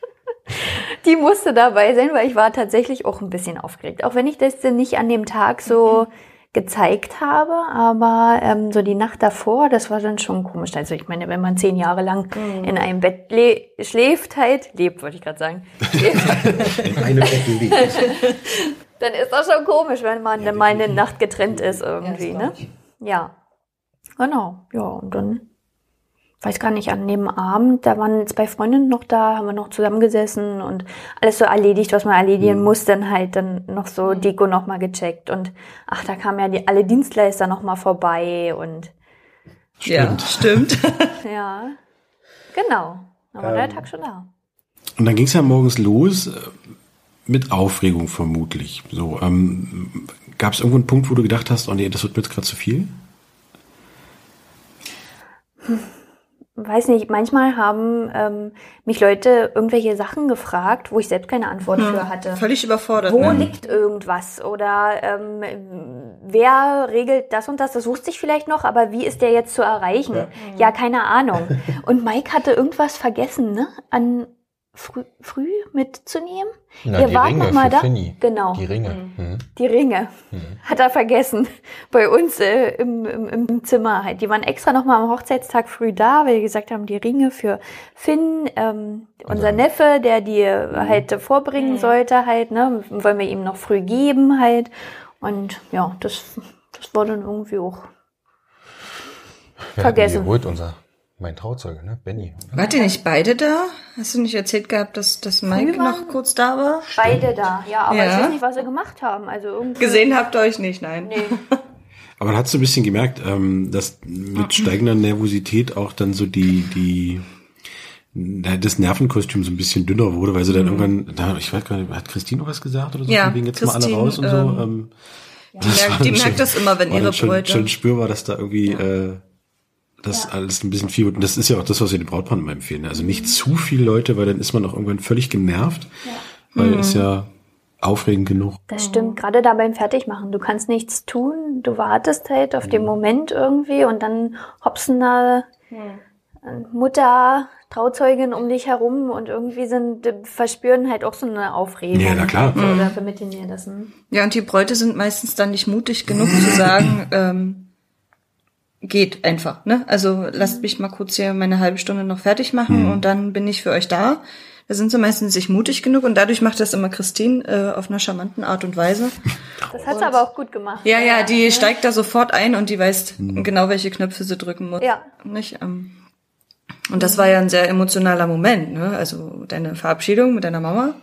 die musste dabei sein, weil ich war tatsächlich auch ein bisschen aufgeregt. Auch wenn ich das dann nicht an dem Tag so gezeigt habe, aber ähm, so die Nacht davor, das war dann schon komisch. Also ich meine, wenn man zehn Jahre lang in einem Bett le schläft halt, lebt, wollte ich gerade sagen, In einem Bett liegt. dann ist das schon komisch, wenn man dann mal eine Nacht getrennt ist irgendwie, ne? Ja. Genau, ja, und dann, weiß gar nicht, an dem Abend, da waren zwei Freundinnen noch da, haben wir noch zusammengesessen und alles so erledigt, was man erledigen muss, dann halt dann noch so Deko noch mal gecheckt und ach, da kamen ja die, alle Dienstleister noch mal vorbei und Ja, stimmt. ja, genau, da war der Tag schon da. Und dann ging es ja morgens los mit Aufregung vermutlich. So, ähm, gab es irgendwo einen Punkt, wo du gedacht hast, oh nee, das wird mir jetzt gerade zu viel? weiß nicht, manchmal haben ähm, mich Leute irgendwelche Sachen gefragt, wo ich selbst keine Antwort für hatte. Völlig überfordert. Wo ne? liegt irgendwas? Oder ähm, wer regelt das und das? Das wusste ich vielleicht noch, aber wie ist der jetzt zu erreichen? Ja, keine Ahnung. Und Mike hatte irgendwas vergessen, ne? An früh, früh mitzunehmen. Na, Ihr die wart Ringe noch mal für da? Finny. Genau. Die Ringe. Mhm. Die Ringe. Hat er vergessen. Bei uns äh, im, im, im Zimmer halt. Die waren extra noch mal am Hochzeitstag früh da, weil die gesagt haben, die Ringe für Finn, ähm, unser Neffe, der die halt vorbringen sollte halt, ne, wollen wir ihm noch früh geben halt. Und ja, das, das war dann irgendwie auch Vergessen. geholt? Unser, mein Trauzeuge, ne? Benny. Wart ihr nicht beide da? Hast du nicht erzählt gehabt, dass, dass Mike noch kurz da war? beide da. Ja, aber Ja. ich weiß nicht, was sie gemacht haben. Also irgendwie. Gesehen habt ihr euch nicht, nein. Nee. Aber dann hast du ein bisschen gemerkt, ähm, dass mit steigender Nervosität auch dann so die, die, das Nervenkostüm so ein bisschen dünner wurde, weil sie dann irgendwann, da, ich weiß gar nicht, hat Christine noch was gesagt oder so? Ja, wegen jetzt mal alle Christine, raus und so. Ähm, Ja, war die dann merkt das immer, wenn ihre dann schon, schon spürbar, dass da irgendwie, äh, das alles ein bisschen viel wird. Und das ist ja auch das, was wir den Brautpaaren immer empfehlen. Also nicht zu viele Leute, weil dann ist man auch irgendwann völlig genervt, weil es ja aufregend genug. Das stimmt, gerade da beim Fertigmachen. Du kannst nichts tun, du wartest halt auf den Moment irgendwie und dann hopsen da Mutter, Trauzeugin um dich herum und irgendwie sind, verspüren halt auch so eine Aufregung. Ja, na klar. Oder vermitteln dir das. Hm? Ja, und die Bräute sind meistens dann nicht mutig genug zu sagen, ähm, geht einfach, ne? Also lasst mich mal kurz hier meine halbe Stunde noch fertig machen und dann bin ich für euch da. Da sind sie meistens nicht mutig genug und dadurch macht das immer Christine äh, auf einer charmanten Art und Weise. Das hat sie aber auch gut gemacht. Ja, ja, die steigt da sofort ein und die weiß genau, welche Knöpfe sie drücken muss. Ja. Nicht? Ähm, und das war ja ein sehr emotionaler Moment, ne? Also deine Verabschiedung mit deiner Mama.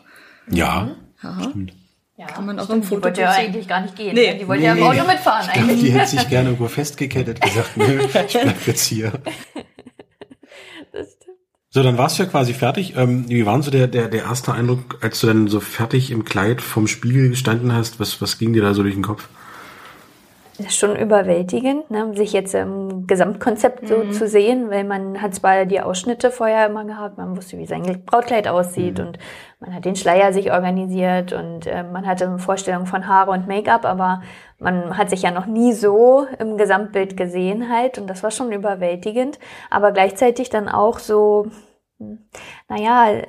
Ja, Ja. stimmt. Ja, Kann man auch stimmt, im Foto Die wollte ja eigentlich gar nicht gehen. Nee. ne? Die wollte ja im Auto mitfahren Ich eigentlich. die hätte sich gerne irgendwo festgekettet, gesagt, nö, ich bleib jetzt hier. Das stimmt. So, dann warst du ja quasi fertig. Ähm, wie war denn so der, der, der erste Eindruck, als du dann so fertig im Kleid vom Spiegel gestanden hast? Was, was ging dir da so durch den Kopf? Das ist schon überwältigend, ne? sich jetzt im Gesamtkonzept so zu sehen, weil man hat zwar die Ausschnitte vorher immer gehabt, man wusste, wie sein Brautkleid aussieht und man hat den Schleier sich organisiert und äh, man hatte eine Vorstellung von Haare und Make-up, aber man hat sich ja noch nie so im Gesamtbild gesehen halt und das war schon überwältigend, aber gleichzeitig dann auch so, hm, naja,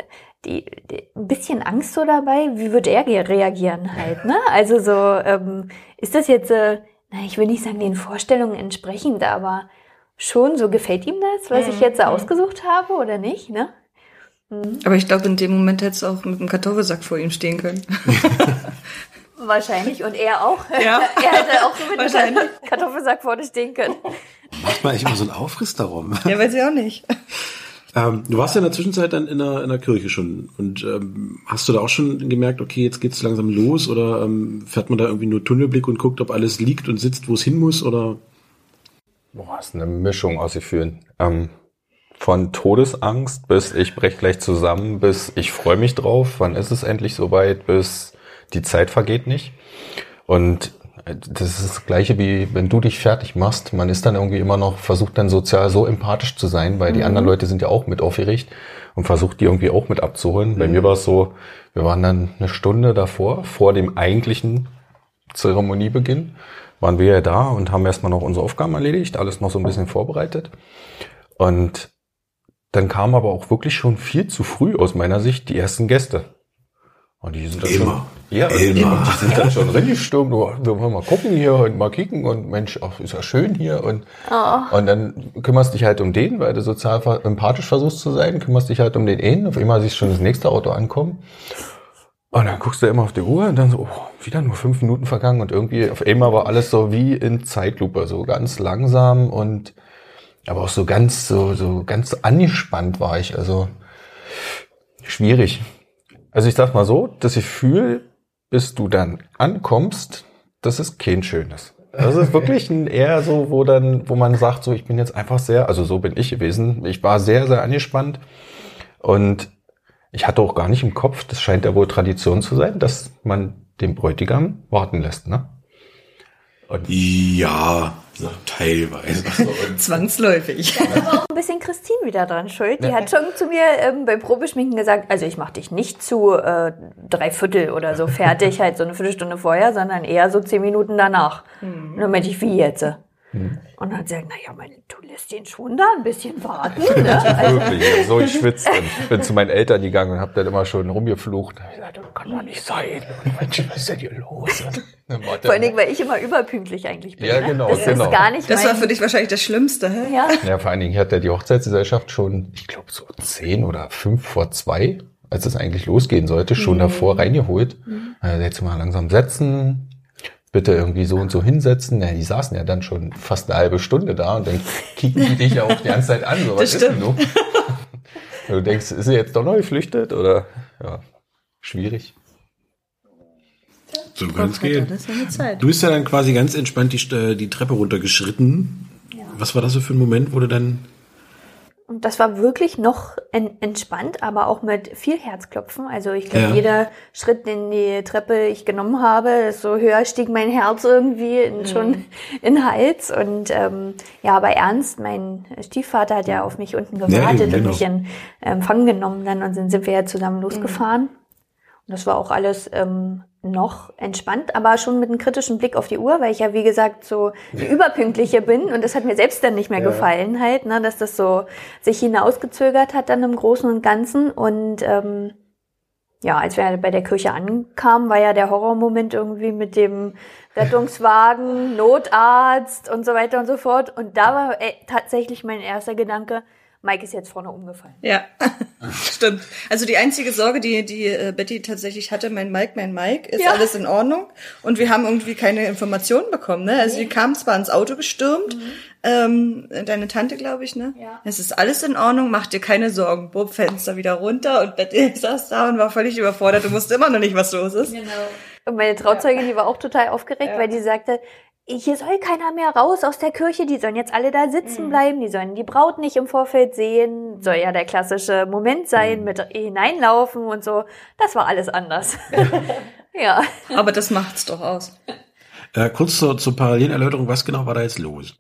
die, die, ein bisschen Angst so dabei, wie wird er reagieren halt, ne? Also so, ähm, ist das jetzt, äh, na, ich will nicht sagen den Vorstellungen entsprechend, aber schon so gefällt ihm das, was ich jetzt so ausgesucht habe oder nicht, ne? Aber ich glaube, in dem Moment hättest du auch mit einem Kartoffelsack vor ihm stehen können. Wahrscheinlich und er auch. Ja. er hätte auch so mit einem Wahrscheinlich. Kartoffelsack vorne stehen können. Macht man eigentlich immer so einen Aufriss darum? Ja, weiß ich auch nicht. Ähm, du warst ja in der Zwischenzeit dann in der, in der Kirche schon. Und ähm, hast du da auch schon gemerkt, okay, jetzt geht's langsam los? Oder ähm, fährt man da irgendwie nur Tunnelblick und guckt, ob alles liegt und sitzt, wo es hin muss? Oder Boah, ist eine Mischung aus Gefühlen. Ähm, von Todesangst bis ich brech gleich zusammen, bis ich freue mich drauf, wann ist es endlich soweit, bis die Zeit vergeht nicht. Und äh, das ist das Gleiche wie wenn du dich fertig machst. Man ist dann irgendwie immer noch, versucht dann sozial so empathisch zu sein, weil die anderen Leute sind ja auch mit aufgeregt und versucht die irgendwie auch mit abzuholen. Bei mir war es so, wir waren dann eine Stunde davor, vor dem eigentlichen Zeremoniebeginn, waren wir ja da und haben erstmal noch unsere Aufgaben erledigt, alles noch so ein bisschen vorbereitet. Und dann kamen aber auch wirklich schon viel zu früh aus meiner Sicht die ersten Gäste. Und die sind dann Immer. schon, ja, Immer. und die sind dann schon reingestürmt. Oh, wir wollen mal gucken hier und mal kicken und Mensch, ach, ist ja schön hier und, und dann kümmerst dich halt um den, weil du sozial empathisch versuchst zu sein, kümmerst dich halt um den einen. Auf einmal siehst du schon das nächste Auto ankommen. Und dann guckst du immer auf die Uhr und dann so, oh, wieder nur fünf Minuten vergangen und irgendwie auf einmal war alles so wie in Zeitlupe, so ganz langsam und aber auch so ganz, so, so ganz angespannt war ich, also schwierig. Also ich sag mal so, das Gefühl, bis du dann ankommst, das ist kein schönes. Das ist wirklich ein eher so, wo dann, wo man sagt, so ich bin jetzt einfach sehr, also so bin ich gewesen. Ich war sehr, sehr angespannt und ich hatte auch gar nicht im Kopf, das scheint ja wohl Tradition zu sein, dass man den Bräutigam warten lässt, ne? Ja, teilweise. Zwangsläufig. Da war auch ein bisschen Christine wieder dran schuld. Die hat schon zu mir ähm, beim Probeschminken gesagt, also ich mache dich nicht zu äh, drei Viertel oder so fertig, halt so eine Viertelstunde vorher, sondern eher so zehn Minuten danach. Und dann meinte ich, wie jetzt? Und dann hat sie gesagt, naja, meine, du lässt den schon da ein bisschen warten. Ne? Also, Wirklich, ich hab so geschwitzt und ich bin zu meinen Eltern gegangen und hab dann immer schon rumgeflucht. Ich gesagt, das kann doch nicht sein. Mensch, was ist denn hier los? Vor allen Dingen, weil ich immer überpünktlich eigentlich bin. Ja, ne? genau, Das genau. ist gar nicht Das war für dich wahrscheinlich das Schlimmste, hä? Ja, Ja, vor allen Dingen hat ja die Hochzeitsgesellschaft schon, ich glaube, so zehn oder fünf vor zwei, als es eigentlich losgehen sollte, schon davor reingeholt. Also jetzt mal langsam setzen, bitte irgendwie so und so hinsetzen. Ja, die saßen ja dann schon fast eine halbe Stunde da und dann kicken die dich ja auch die ganze Zeit an. So, was Das ist denn du? du denkst, ist sie jetzt doch noch geflüchtet oder? Ja, schwierig. So kann es gehen. Du bist ja dann quasi ganz entspannt die, äh, die Treppe runtergeschritten. Was war das so für ein Moment, wo du dann Und das war wirklich noch en entspannt, aber auch mit viel Herzklopfen. Also ich glaube, Ja. jeder Schritt, den die Treppe ich genommen habe, desto höher stieg mein Herz irgendwie in, schon in den Hals. Und ähm, ja, aber ernst, mein Stiefvater hat ja auf mich unten gewartet eben, und genau. mich in Empfang genommen dann und dann sind wir ja zusammen losgefahren. Und das war auch alles ähm, noch entspannt, aber schon mit einem kritischen Blick auf die Uhr, weil ich ja, wie gesagt, so die Überpünktliche bin. Und das hat mir selbst dann nicht mehr gefallen halt, ne, dass das so sich hinausgezögert hat dann im Großen und Ganzen. Und ähm, ja, als wir bei der Kirche ankamen, war ja der Horrormoment irgendwie mit dem Rettungswagen, Notarzt und so weiter und so fort. Und da war äh, tatsächlich mein erster Gedanke, Mike ist jetzt vorne umgefallen. Ja, stimmt. Also die einzige Sorge, die, die äh, Betty tatsächlich hatte, mein Mike, mein Mike, ist Ja. alles in Ordnung. Und wir haben irgendwie keine Informationen bekommen. Ne? Also sie kam zwar ins Auto gestürmt, ähm, deine Tante, glaube ich, ne? Ja. Es ist alles in Ordnung, mach dir keine Sorgen. Bob, Fenster wieder runter und Betty saß da und war völlig überfordert und wusste immer noch nicht, was los ist. Genau. Und meine Trauzeugin, die war auch total aufgeregt, Ja. weil die sagte, hier soll keiner mehr raus aus der Kirche, die sollen jetzt alle da sitzen Mhm. bleiben, die sollen die Braut nicht im Vorfeld sehen, soll ja der klassische Moment Mhm. sein mit hineinlaufen und so. Das war alles anders. ja. Aber das macht's doch aus. Äh, kurz zur, zur Parallelerläuterung, was genau war da jetzt los?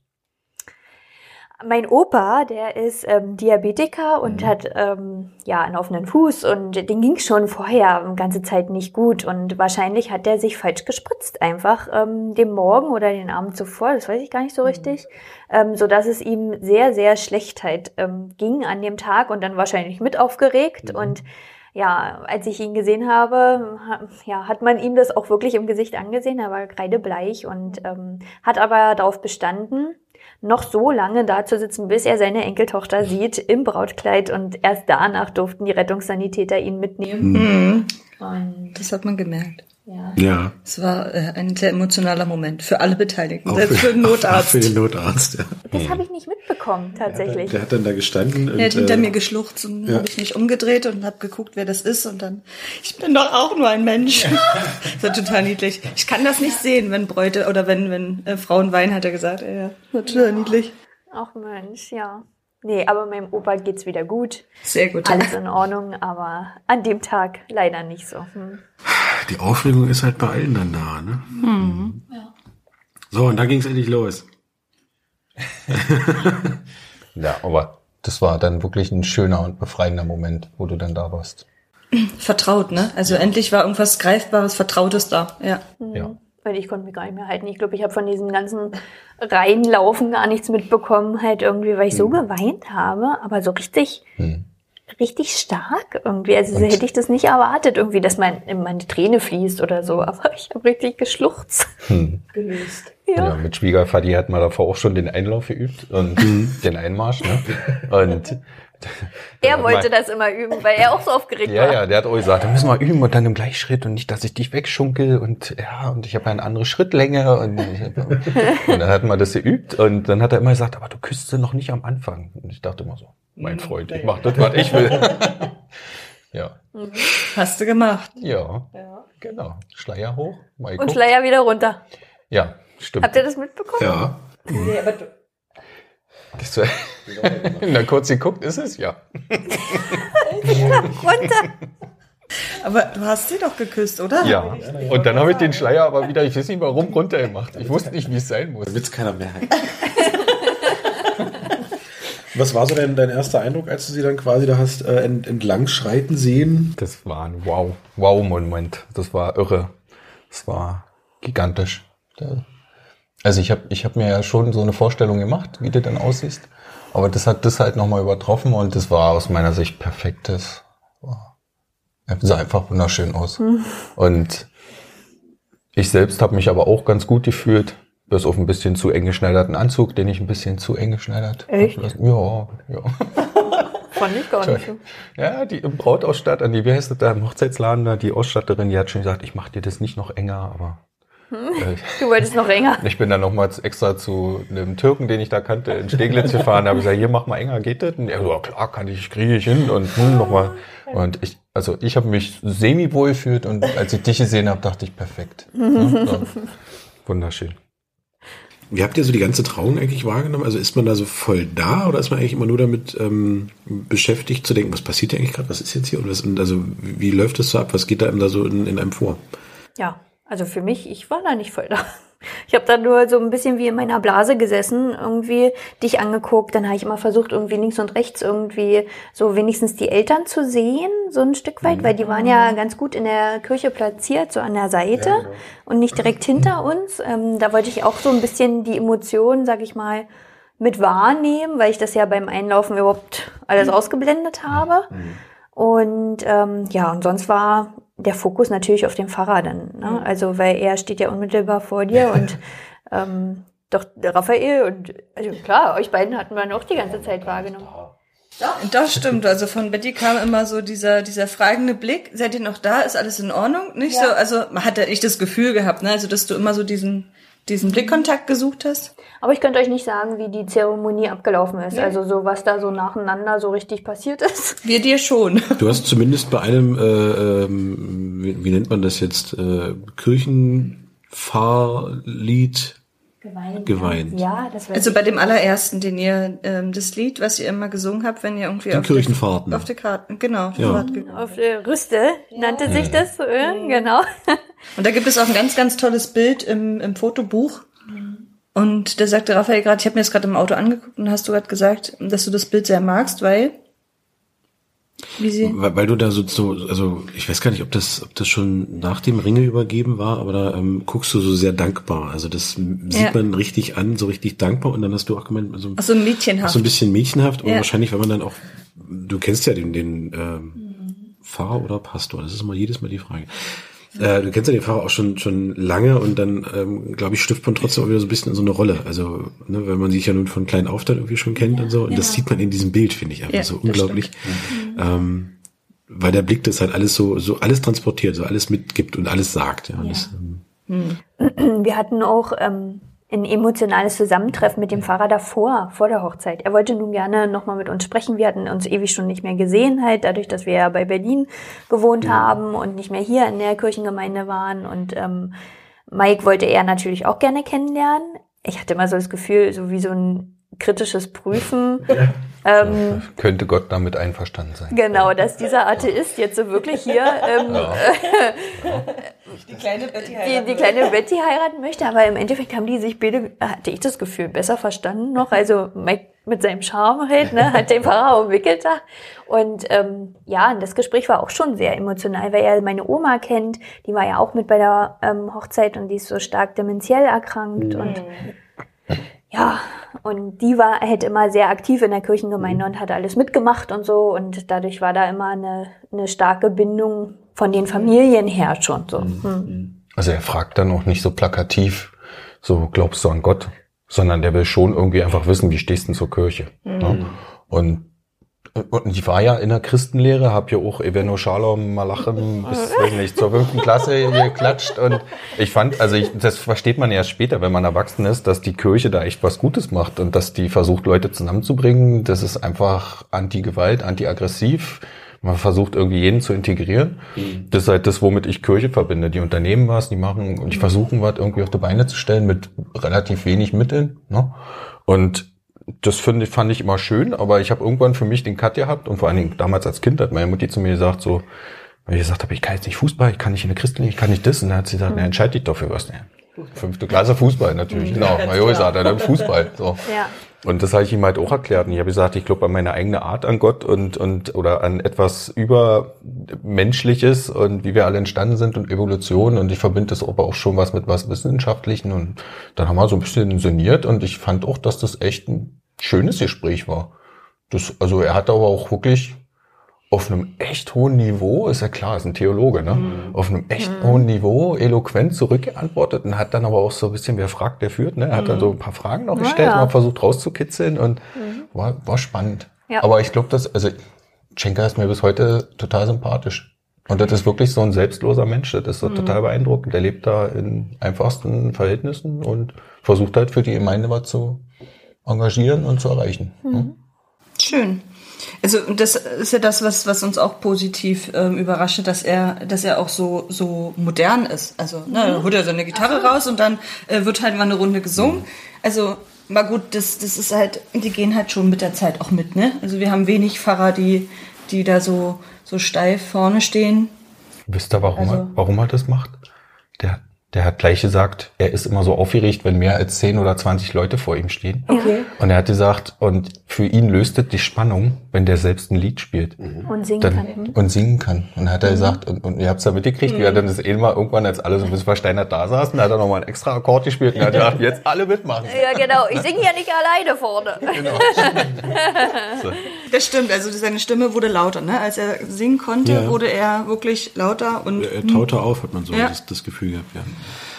Mein Opa, der ist ähm, Diabetiker und Mhm. hat ähm, ja einen offenen Fuß und den ging schon vorher eine ganze Zeit nicht gut und wahrscheinlich hat er sich falsch gespritzt einfach ähm, dem Morgen oder den Abend zuvor, das weiß ich gar nicht so richtig, ähm, so dass es ihm sehr sehr schlecht halt ähm, ging an dem Tag und dann wahrscheinlich mit aufgeregt und ja, als ich ihn gesehen habe, ha- ja, hat man ihm das auch wirklich im Gesicht angesehen. Er war kreidebleich und ähm, hat aber darauf bestanden, noch so lange da zu sitzen, bis er seine Enkeltochter sieht im Brautkleid und erst danach durften die Rettungssanitäter ihn mitnehmen. Mhm. Und Das hat man gemerkt. Ja. Ja. Es war äh, ein sehr emotionaler Moment für alle Beteiligten, Auch selbst für den Auch Notarzt. für den Notarzt, ja. Das habe ich nicht mitbekommen, tatsächlich. Der hat dann da gestanden Er hat hinter äh, mir geschluchzt und ja. habe ich mich umgedreht und habe geguckt, wer das ist und dann, ich bin doch auch nur ein Mensch. das war total niedlich. Ich kann das nicht sehen, wenn Bräute oder wenn, wenn äh, Frauen weinen, hat er gesagt. Ja, ja, war total niedlich. Ach Mensch, ja. Nee, aber meinem Opa geht's wieder gut. Sehr gut. Alles in Ordnung, aber an dem Tag leider nicht so. Hm. Die Aufregung ist halt bei allen dann da, ne? Mhm. So, und dann ging es endlich los. Ja, aber das war dann wirklich ein schöner und befreiender Moment, wo du dann da warst. Vertraut, ne? Also endlich war irgendwas Greifbares, Vertrautes da. Ja. Ja. Weil ich konnte mich gar nicht mehr halten. Ich glaube, ich habe von diesem ganzen Reinlaufen gar nichts mitbekommen, halt irgendwie, weil ich so geweint habe, aber so richtig, Hm. Richtig stark irgendwie. Also so Und- hätte ich das nicht erwartet, irgendwie, dass mein, meine Träne fließt oder so. Aber ich habe richtig geschluchzt. Hm. Gelöst. Ja. Ja. mit Schwiegervati hat man davor auch schon den Einlauf geübt und den Einmarsch, ne? Und Er wollte das immer üben, weil er auch so aufgeregt Ja, war. ja, der hat auch gesagt, da müssen wir üben und dann im Gleichschritt und nicht, dass ich dich wegschunkel und ja, und ich habe ja eine andere Schrittlänge und, und dann hatten wir das geübt und dann hat er immer gesagt, aber du küsst sie noch nicht am Anfang. Und ich dachte immer so, mein Freund, ich mach das, was ich will. ja, Hast du gemacht. ja, genau. Schleier hoch, mal Und. Schleier wieder runter. Ja, stimmt. Habt ihr das mitbekommen? Ja. Nee, aber du, Das war- Na, kurz geguckt, ist es? Ja. Runter. aber du hast sie doch geküsst, oder? Ja. Und dann habe ich den Schleier aber wieder, ich weiß nicht warum, runtergemacht. Ich wusste nicht, wie es sein muss. Wird's keiner merken. Was war so dein, dein erster Eindruck, als du sie dann quasi da hast äh, ent, entlang schreiten sehen? Das war ein Wow, Wow-Moment. Das war irre. Das war gigantisch. Also ich habe ich hab mir ja schon so eine Vorstellung gemacht, wie du dann aussiehst. Aber das hat das halt nochmal übertroffen und das war aus meiner Sicht perfektes. Er sah einfach wunderschön aus. Und ich selbst habe mich aber auch ganz gut gefühlt. Bis auf ein bisschen zu eng geschneiderten Anzug, den ich ein bisschen zu eng geschneidert Echt? lassen. Ja, ja. Fand ich gar nicht. so. Ja, die im Brautausstatter, die, wie heißt das da im Hochzeitsladen da, die Ausstatterin, die hat schon gesagt, ich mache dir das nicht noch enger, aber äh, Du wolltest noch enger. ich bin dann nochmals extra zu einem Türken, den ich da kannte, in Steglitz gefahren, da habe ich gesagt, hier mach mal enger, geht das? Und er so, ja, klar, kann ich, kriege ich hin und hm, nochmal. Und ich, also ich habe mich semi-wohl gefühlt und als ich dich gesehen habe, dachte ich, perfekt. Ja, ja. Wunderschön. Wie habt ihr so die ganze Trauung eigentlich wahrgenommen? Also ist man da so voll da oder ist man eigentlich immer nur damit ähm, beschäftigt zu denken, was passiert hier eigentlich gerade, was ist jetzt hier und was und also wie läuft das so ab, was geht da einem da so in, in einem vor? Ja, also für mich, ich war da nicht voll da. Ich habe da nur so ein bisschen wie in meiner Blase gesessen, irgendwie dich angeguckt. Dann habe ich immer versucht, irgendwie links und rechts irgendwie so wenigstens die Eltern zu sehen, so ein Stück weit, weil die waren ja ganz gut in der Kirche platziert, so an der Seite und nicht direkt hinter uns. Ähm, da wollte ich auch so ein bisschen die Emotionen, sag ich mal, mit wahrnehmen, weil ich das ja beim Einlaufen überhaupt alles ausgeblendet habe. Und ähm, ja, und sonst war der Fokus natürlich auf dem Pfarrer dann. Ne? Also, weil er steht ja unmittelbar vor dir und ähm, doch Raphael und also klar, euch beiden hatten wir auch die ganze Zeit wahrgenommen. Das stimmt. Also von Betty kam immer so dieser, dieser fragende Blick. Seid ihr noch da? Ist alles in Ordnung? Nicht Ja. so, also man hat ja echt das Gefühl gehabt, ne? Also, dass du immer so diesen, diesen Blickkontakt gesucht hast. Aber ich könnte euch nicht sagen, wie die Zeremonie abgelaufen ist. Also so, was da so nacheinander so richtig passiert ist. Wir dir schon. Du hast zumindest bei einem, äh, ähm, wie, wie nennt man das jetzt, äh, Kirchenfahrlied Geweint. Geweint. Ja, das war Also bei dem allerersten, den ihr, ähm, das Lied, was ihr immer gesungen habt, wenn ihr irgendwie Die auf Kirchenfahrten. Der, auf der Karte, genau, auf die Ja. Auf der Rüste nannte sich das, äh, genau. Und da gibt es auch ein ganz, ganz tolles Bild im, im Fotobuch. Und da sagte Raphael gerade, ich habe mir das gerade im Auto angeguckt und hast du gerade gesagt, dass du das Bild sehr magst, weil wie sie Weil, weil du da so, so, also ich weiß gar nicht, ob das, ob das schon nach dem Ringe übergeben war, aber da ähm, guckst du so sehr dankbar. Also das sieht Ja. man richtig an, so richtig dankbar. Und dann hast du auch gemeint, so, auch so ein Mädchenhaft. so ein bisschen mädchenhaft. Und Ja. wahrscheinlich, wenn man dann auch, du kennst ja den, den ähm, Pfarrer oder Pastor. Das ist immer jedes Mal die Frage. Äh, du kennst ja den Pfarrer auch schon schon lange und dann, ähm, glaube ich, stiftet man trotzdem auch wieder so ein bisschen in so eine Rolle. Also, ne, wenn man sich ja nun von klein auf dann irgendwie schon kennt und so. Und das sieht man in diesem Bild, finde ich einfach Ja, so unglaublich. Ähm, weil der Blick das halt alles so, so alles transportiert, so alles mitgibt und alles sagt. Ja, und das, ähm, Wir hatten auch ähm, ein emotionales Zusammentreffen mit dem Pfarrer davor, vor der Hochzeit. Er wollte nun gerne nochmal mit uns sprechen. Wir hatten uns ewig schon nicht mehr gesehen, halt dadurch, dass wir ja bei Berlin gewohnt haben und nicht mehr hier in der Kirchengemeinde waren. Und ähm, Mike wollte er natürlich auch gerne kennenlernen. Ich hatte immer so das Gefühl, so wie so ein kritisches Prüfen. Ähm, Könnte Gott damit einverstanden sein. Genau, dass dieser Atheist jetzt so wirklich hier ähm, die kleine Betty die, die kleine Betty heiraten möchte, aber im Endeffekt haben die sich beide, hatte ich das Gefühl, besser verstanden noch. Also Mike mit seinem Charme halt, ne, hat den Pfarrer umwickelt da. Und ähm, ja, und das Gespräch war auch schon sehr emotional, weil er meine Oma kennt, die war ja auch mit bei der ähm, Hochzeit und die ist so stark dementiell erkrankt und ja, und die war halt immer sehr aktiv in der Kirchengemeinde und hat alles mitgemacht und so und dadurch war da immer eine, eine starke Bindung von den Familien her schon so. Hm. Also er fragt dann auch nicht so plakativ, so glaubst du an Gott, sondern der will schon irgendwie einfach wissen, wie stehst du denn zur Kirche. Ne? Und und ich war ja in der Christenlehre, habe ja auch Eveno Shalom Malachem bis nicht, zur fünften Klasse geklatscht und ich fand, also ich, das versteht man erst später, wenn man erwachsen ist, dass die Kirche da echt was Gutes macht und dass die versucht, Leute zusammenzubringen. Das ist einfach anti-Gewalt, anti-aggressiv. Man versucht irgendwie jeden zu integrieren. Das ist halt das, womit ich Kirche verbinde. Die unternehmen was, die machen und die versuchen was irgendwie auf die Beine zu stellen mit relativ wenig Mitteln. Ne? Und das finde ich, fand ich immer schön, aber ich habe irgendwann für mich den Cut gehabt und vor allen Dingen damals als Kind hat meine Mutti zu mir gesagt, so, weil ich gesagt habe, ich kann jetzt nicht Fußball, ich kann nicht in der Christenlehre, ich kann nicht das. Und dann hat sie gesagt, na, entscheid dich doch für was. Ja, Fünfte Klasse Fußball natürlich, genau. Majo gesagt, dann Fußball. So. Ja. Und das habe ich ihm halt auch erklärt. Und ich habe gesagt, ich glaube an meine eigene Art an Gott und, und oder an etwas Übermenschliches und wie wir alle entstanden sind und Evolution. Und ich verbinde das aber auch schon was mit was Wissenschaftlichen. Und dann haben wir so ein bisschen sinniert und ich fand auch, dass das echt ein schönes Gespräch war. Das, also er hat aber auch wirklich auf einem echt hohen Niveau, ist ja klar, ist ein Theologe, ne? Auf einem echt hohen Niveau eloquent zurückgeantwortet und hat dann aber auch so ein bisschen, wer fragt, der führt, ne? Er hat dann so ein paar Fragen noch gestellt, ja. mal versucht rauszukitzeln und war, war spannend. Ja. Aber ich glaube, dass, also Schenker ist mir bis heute total sympathisch. Und das ist wirklich so ein selbstloser Mensch. Das ist so total beeindruckend. Der lebt da in einfachsten Verhältnissen und versucht halt für die Gemeinde was zu engagieren und zu erreichen. ne? Schön. Also das ist ja das, was, was uns auch positiv ähm, überrascht, dass er, dass er auch so, so modern ist. Also, ne, dann holt er seine Gitarre raus und dann äh, wird halt mal eine Runde gesungen. Also, mal gut, das, das ist halt, die gehen halt schon mit der Zeit auch mit, ne? Also wir haben wenig Pfarrer, die, die da so, so steif vorne stehen. Wisst ihr, warum, Also- er, warum er das macht? Der, der hat gleich gesagt, er ist immer so aufgeregt, wenn mehr als 10 oder 20 Leute vor ihm stehen. Okay. Und er hat gesagt, und für ihn löst es die Spannung, wenn der selbst ein Lied spielt. Und singen Dann, kann. Und singen kann. Und dann hat er gesagt, und, und ihr habt es ja mitgekriegt, wie er dann das eh mal irgendwann, als alle so ein bisschen versteinert da saßen, hat er nochmal einen extra Akkord gespielt und hat gesagt, jetzt alle mitmachen. Ja, genau. Ich singe ja nicht alleine vorne. So. Das stimmt, also seine Stimme wurde lauter, ne? Als er singen konnte, Ja. wurde er wirklich lauter und, er taute auf, hat man so Ja. das, das Gefühl gehabt, ja.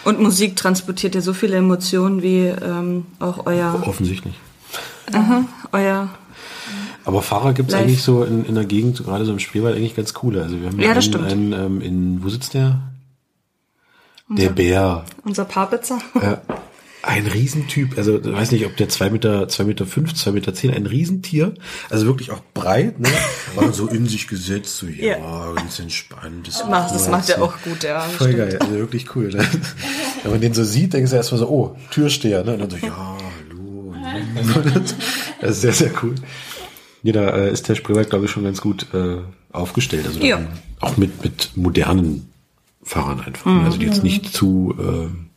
Und Musik transportiert ja so viele Emotionen wie ähm, auch euer, Offensichtlich. euer Aber Fahrer gibt's Live. eigentlich so in, in der Gegend, gerade so im Spreewald, eigentlich ganz coole. Also wir haben Ja, das einen, einen ähm, in, wo sitzt der? Der Bär. unser Paarbitzer. Ja. Ein Riesentyp, also ich weiß nicht, ob der zwei Meter, zwei Meter fünf, zwei Meter zehn, ein Riesentier, also wirklich auch breit, ne? Aber so in sich gesetzt, so ja, Ja. ganz entspannt. Das, Macht- das macht er auch gut, ja, Voll stimmt. geil, also wirklich cool. Ne? Wenn man den so sieht, denkst du erstmal so, oh, Türsteher, ne? Und dann so, ja, hallo. Das ist sehr, sehr cool. Ja, da äh, ist der Spreewald, glaube ich, schon ganz gut äh, aufgestellt. Also Ja. auch mit, mit modernen Fahrern einfach. ne? Also die jetzt nicht zu äh,